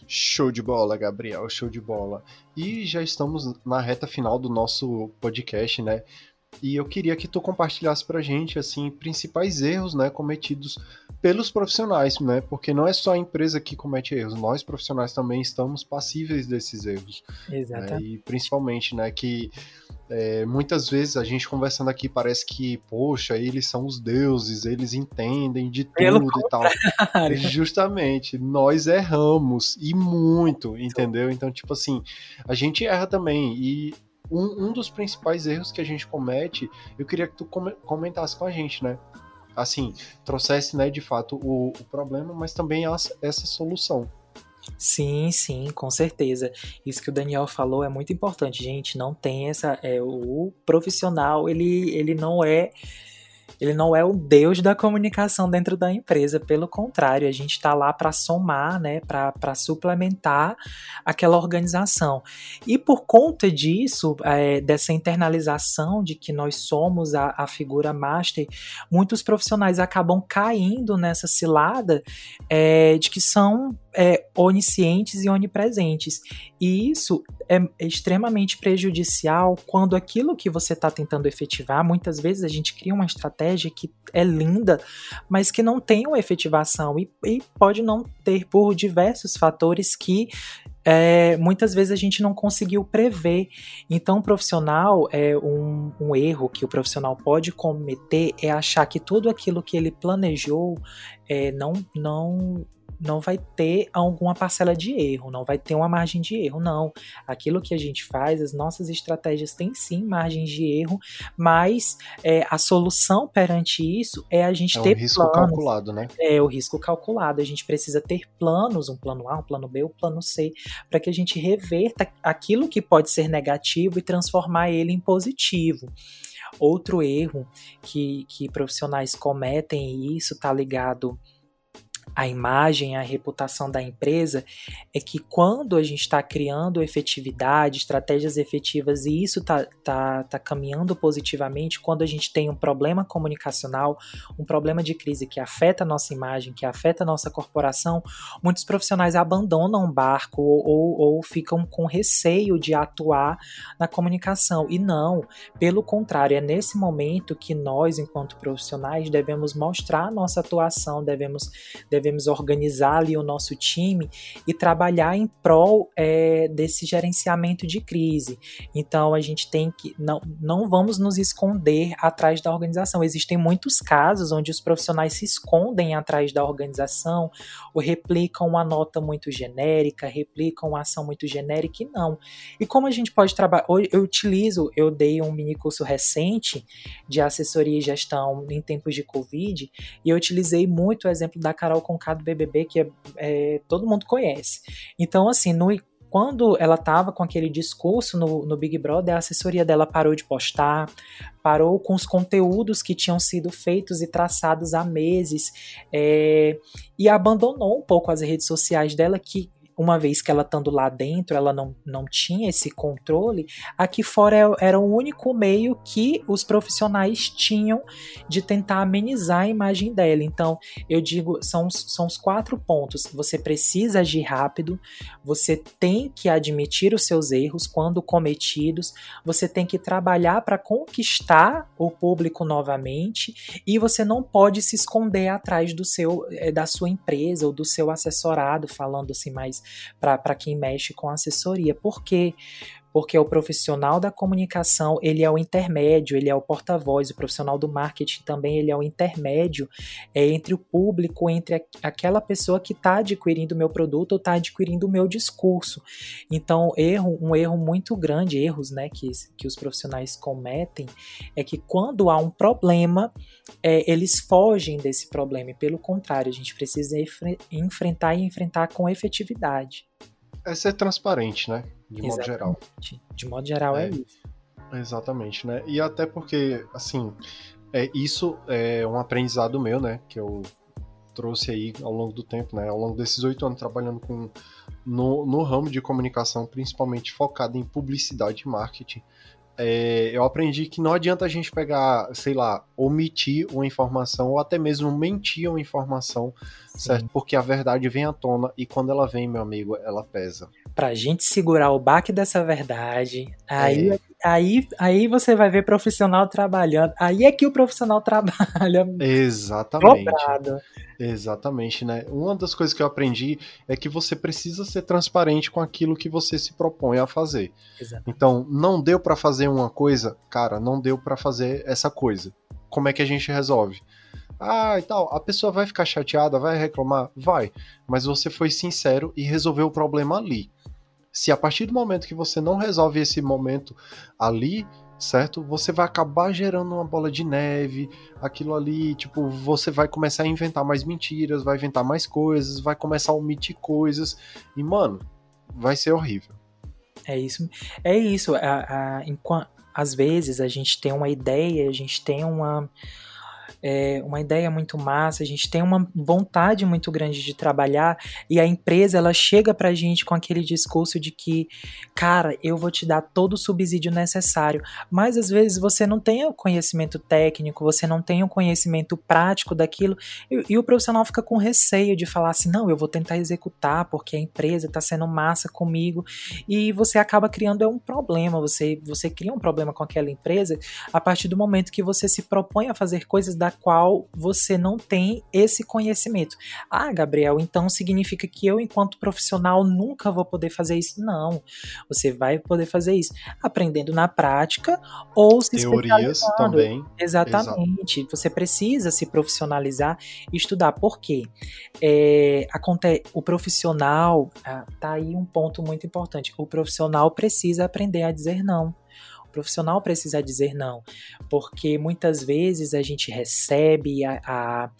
Show de bola, Gabriel, show de bola. E já estamos na reta final do nosso podcast, né? E eu queria que tu compartilhasse pra gente, assim, principais erros, né, cometidos pelos profissionais, né? Porque não é só a empresa que comete erros, nós profissionais também estamos passíveis desses erros. Exato. Né? E principalmente, né, que é, muitas vezes a gente conversando aqui parece que, poxa, eles são os deuses, eles entendem de tudo e tal. Justamente, nós erramos e muito, entendeu? Então, tipo assim, a gente erra também e um, um dos principais erros que a gente comete, eu queria que tu comentasse com a gente, né? Assim, trouxesse, né, de fato, o, o problema, mas também essa, essa solução. Sim, sim, com certeza. Isso que o Daniel falou é muito importante, gente. Não tem essa. É, o profissional, ele, ele não é ele não é o deus da comunicação dentro da empresa, pelo contrário, a gente está lá para somar, né, para suplementar aquela organização. E por conta disso, é, dessa internalização de que nós somos a, a, figura master, muitos profissionais acabam caindo nessa cilada é, de que são é, oniscientes e onipresentes. E isso é extremamente prejudicial quando aquilo que você está tentando efetivar, muitas vezes a gente cria uma estratégia que é linda, mas que não tem uma efetivação e, e pode não ter por diversos fatores que é, muitas vezes a gente não conseguiu prever. Então, o profissional, é um, um, erro que o profissional pode cometer é achar que tudo aquilo que ele planejou é, não, não não vai ter alguma parcela de erro, não vai ter uma margem de erro, não. Aquilo que a gente faz, as nossas estratégias têm sim margens de erro, mas é, a solução perante isso é a gente é ter um risco planos. calculado, né? É o risco calculado. A gente precisa ter planos, um plano A, um plano B, um plano C, para que a gente reverta aquilo que pode ser negativo e transformar ele em positivo. Outro erro que, que profissionais cometem, e isso está ligado a imagem, a reputação da empresa, é que quando a gente está criando efetividade, estratégias efetivas e isso está tá, tá caminhando positivamente, quando a gente tem um problema comunicacional, um problema de crise que afeta a nossa imagem, que afeta a nossa corporação, muitos profissionais abandonam o barco ou, ou, ou ficam com receio de atuar na comunicação. E não, pelo contrário, é nesse momento que nós, enquanto profissionais, devemos mostrar nossa atuação, devemos, devemos devemos organizar ali o nosso time e trabalhar em prol é, desse gerenciamento de crise. Então a gente tem que não, não vamos nos esconder atrás da organização. Existem muitos casos onde os profissionais se escondem atrás da organização ou replicam uma nota muito genérica, replicam uma ação muito genérica e não. E como a gente pode trabalhar? Eu utilizo, eu dei um mini curso recente de assessoria e gestão em tempos de Covid e eu utilizei muito o exemplo da Carol Conká do BBB, que é, é, todo mundo conhece. Então, assim, no, quando ela estava com aquele discurso no, no, Big Brother, a assessoria dela parou de postar, parou com os conteúdos que tinham sido feitos e traçados há meses, é, e abandonou um pouco as redes sociais dela, que uma vez que ela estando lá dentro, ela não, não tinha esse controle, aqui fora é, era o único meio que os profissionais tinham de tentar amenizar a imagem dela. Então, eu digo, são, são os quatro pontos. Você precisa agir rápido, você tem que admitir os seus erros quando cometidos, você tem que trabalhar para conquistar o público novamente e você não pode se esconder atrás do seu eh, da sua empresa ou do seu assessorado, falando assim mais para quem mexe com assessoria. Por quê? Porque o profissional da comunicação ele é o intermédio, ele é o porta-voz, o profissional do marketing também ele é o intermédio é, entre o público, entre a, aquela pessoa que está adquirindo o meu produto ou está adquirindo o meu discurso. Então, erro, um erro muito grande, erros né, que, que os profissionais cometem, é que quando há um problema, é, eles fogem desse problema, e pelo contrário, a gente precisa enfrentar e enfrentar com efetividade. É ser transparente, né? De Exatamente. modo geral. De modo geral é, é isso. Exatamente, né? E até porque, assim, é, isso é um aprendizado meu, né? Que eu trouxe aí ao longo do tempo, né? Ao longo desses oito anos trabalhando com no, no ramo de comunicação, principalmente focado em publicidade e marketing é, eu aprendi que não adianta a gente pegar, sei lá, omitir uma informação ou até mesmo mentir uma informação, Sim. certo? Porque a verdade vem à tona e quando ela vem, meu amigo, ela pesa. Pra gente segurar o baque dessa verdade, aí, é. aí, aí você vai ver profissional trabalhando. Aí é que o profissional trabalha. Exatamente. Dobrado. Exatamente, né? Uma das coisas que eu aprendi é que você precisa ser transparente com aquilo que você se propõe a fazer. Exatamente. Então, não deu para fazer uma coisa, cara, não deu para fazer essa coisa. Como é que a gente resolve? Ah, e tal, a pessoa vai ficar chateada, vai reclamar? Vai. Mas você foi sincero e resolveu o problema ali. Se a partir do momento que você não resolve esse momento ali, certo? Você vai acabar gerando uma bola de neve, aquilo ali, tipo, você vai começar a inventar mais mentiras, vai inventar mais coisas, vai começar a omitir coisas, e, mano, vai ser horrível. É isso. É isso. A, a, às vezes a gente tem uma ideia, a gente tem uma é, uma ideia muito massa, a gente tem uma vontade muito grande de trabalhar e a empresa ela chega pra gente com aquele discurso de que, cara, eu vou te dar todo o subsídio necessário, mas às vezes você não tem o conhecimento técnico, você não tem o conhecimento prático daquilo e, e o profissional fica com receio de falar assim, não, eu vou tentar executar porque a empresa está sendo massa comigo. E você acaba criando é um problema, você, você cria um problema com aquela empresa a partir do momento que você se propõe a fazer coisas da qual você não tem esse conhecimento. Ah, Gabriel, então significa que eu, enquanto profissional, nunca vou poder fazer isso? Não. Você vai poder fazer isso aprendendo na prática ou se Teorias também. Exatamente. Exato. Você precisa se profissionalizar e estudar. Por quê? É, acontece, o profissional, ah, tá aí um ponto muito importante. O profissional precisa aprender a dizer não. O profissional precisa dizer não, porque muitas vezes a gente recebe a, a,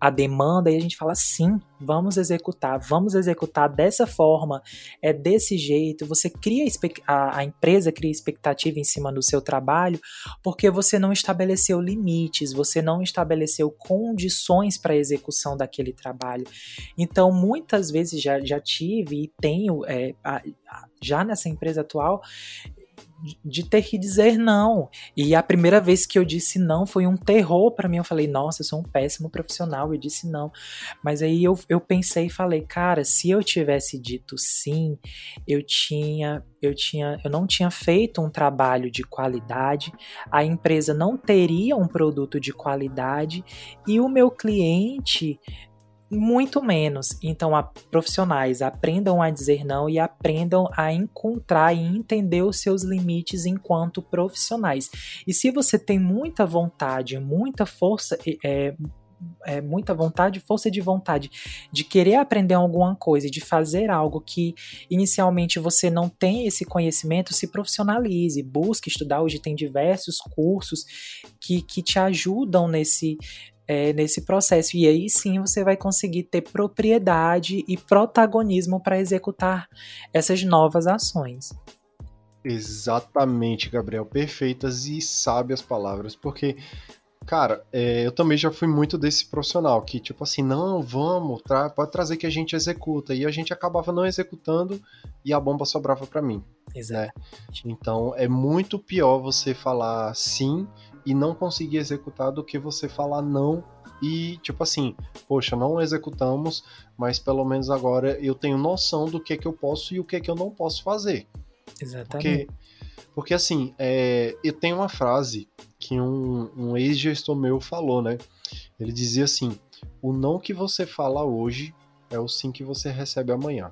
a demanda e a gente fala sim, vamos executar, vamos executar dessa forma, é desse jeito. Você cria a, a empresa cria expectativa em cima do seu trabalho porque você não estabeleceu limites, você não estabeleceu condições para a execução daquele trabalho. Então, muitas vezes já, já tive e tenho é, já nessa empresa atual, de ter que dizer não. E a primeira vez que eu disse não foi um terror para mim. Eu falei, nossa, eu sou um péssimo profissional. Eu disse não. Mas aí eu, eu pensei e falei, cara, se eu tivesse dito sim, eu tinha, eu tinha, eu não tinha feito um trabalho de qualidade, a empresa não teria um produto de qualidade e o meu cliente muito menos. Então, a, profissionais aprendam a dizer não e aprendam a encontrar e entender os seus limites enquanto profissionais. E se você tem muita vontade, muita força, é, é, muita vontade, força de vontade de querer aprender alguma coisa, de fazer algo que inicialmente você não tem esse conhecimento, se profissionalize, busque estudar. Hoje tem diversos cursos que, que te ajudam nesse, é, nesse processo. E aí sim você vai conseguir ter propriedade e protagonismo para executar essas novas ações. Exatamente, Gabriel. Perfeitas e sábias palavras, porque Cara, é, eu também já fui muito desse profissional que, tipo assim, não, vamos, tra pode trazer que a gente executa. E a gente acabava não executando e a bomba sobrava para mim. Exato. Né? Então é muito pior você falar sim e não conseguir executar do que você falar não e, tipo assim, poxa, não executamos, mas pelo menos agora eu tenho noção do que, que eu posso e o que, que eu não posso fazer. Exatamente. Porque, porque assim, é, eu tenho uma frase que um, um ex-gestor meu falou, né? Ele dizia assim: o não que você fala hoje é o sim que você recebe amanhã.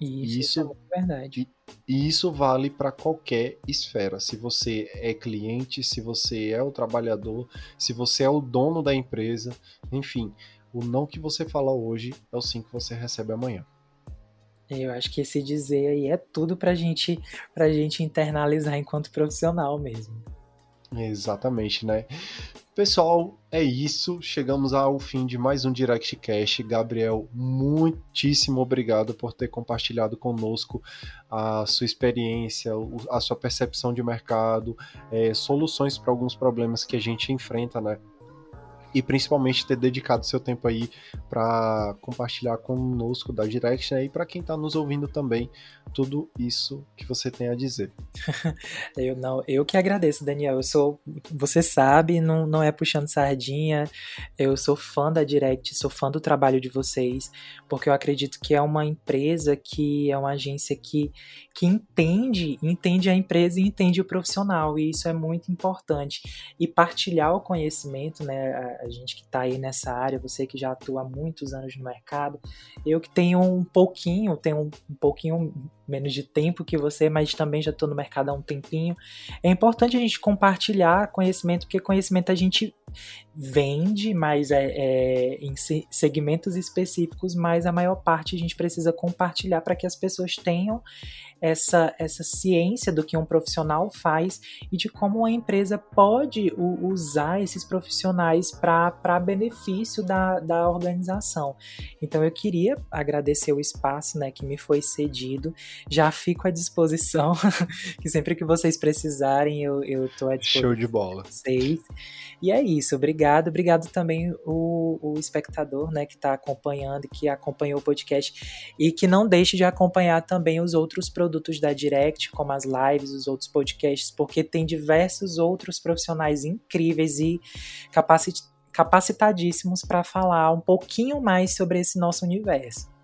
Isso, isso é verdade. E, isso vale para qualquer esfera. Se você é cliente, se você é o trabalhador, se você é o dono da empresa, enfim, o não que você fala hoje é o sim que você recebe amanhã. Eu acho que esse dizer aí é tudo pra gente, pra gente internalizar enquanto profissional mesmo. Exatamente, né? Pessoal, é isso. Chegamos ao fim de mais um Direct Cash. Gabriel, muitíssimo obrigado por ter compartilhado conosco a sua experiência, a sua percepção de mercado, é, soluções para alguns problemas que a gente enfrenta, né? E principalmente ter dedicado seu tempo aí para compartilhar conosco da Direct né? e para quem está nos ouvindo também tudo isso que você tem a dizer. eu não, eu que agradeço, Daniel. Eu sou, você sabe, não, não é puxando sardinha. Eu sou fã da Direct, sou fã do trabalho de vocês, porque eu acredito que é uma empresa que é uma agência que que entende, entende a empresa e entende o profissional, e isso é muito importante. E partilhar o conhecimento, né? A, gente que está aí nessa área, você que já atua há muitos anos no mercado, eu que tenho um pouquinho, tenho um pouquinho menos de tempo que você, mas também já estou no mercado há um tempinho. É importante a gente compartilhar conhecimento, porque conhecimento a gente vende, mas é, é em segmentos específicos, mas a maior parte a gente precisa compartilhar para que as pessoas tenham essa, essa ciência do que um profissional faz e de como a empresa pode usar esses profissionais para benefício da, da organização. Então eu queria agradecer o espaço né, que me foi cedido já fico à disposição, que sempre que vocês precisarem, eu, tô à disposição. Show de bola. Vocês. E é isso, obrigado. Obrigado também o, o espectador, né, que está acompanhando, que acompanhou o podcast e que não deixe de acompanhar também os outros produtos da Direct, como as lives, os outros podcasts, porque tem diversos outros profissionais incríveis e capacitadíssimos para falar um pouquinho mais sobre esse nosso universo.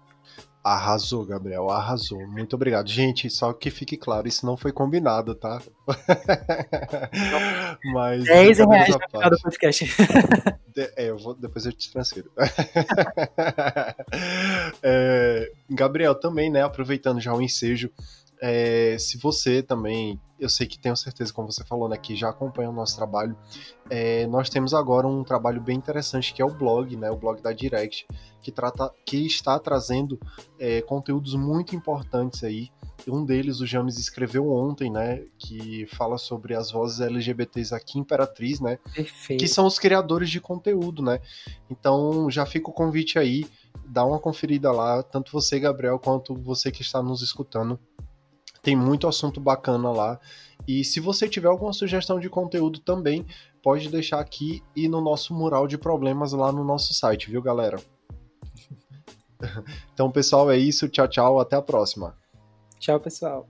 Arrasou, Gabriel, arrasou. Muito obrigado. Gente, só que fique claro, isso não foi combinado, tá? Mas. 10 reais no final do podcast. é, eu vou, depois eu te transfiro. é, Gabriel, também, né, aproveitando já o ensejo, é, se você também, eu sei que tenho certeza, como você falou, né, que já acompanha o nosso trabalho, é, nós temos agora um trabalho bem interessante que é o blog, né, o blog da Direct, que, trata, que está trazendo é, conteúdos muito importantes aí. Um deles o James escreveu ontem, né, que fala sobre as vozes LGBTs aqui em Imperatriz, né, Perfeito. que são os criadores de conteúdo, né. Então já fica o convite aí, dá uma conferida lá, tanto você, Gabriel, quanto você que está nos escutando tem muito assunto bacana lá. E se você tiver alguma sugestão de conteúdo também, pode deixar aqui e no nosso mural de problemas lá no nosso site, viu, galera? Então, pessoal, é isso. Tchau, tchau. Até a próxima. Tchau, pessoal.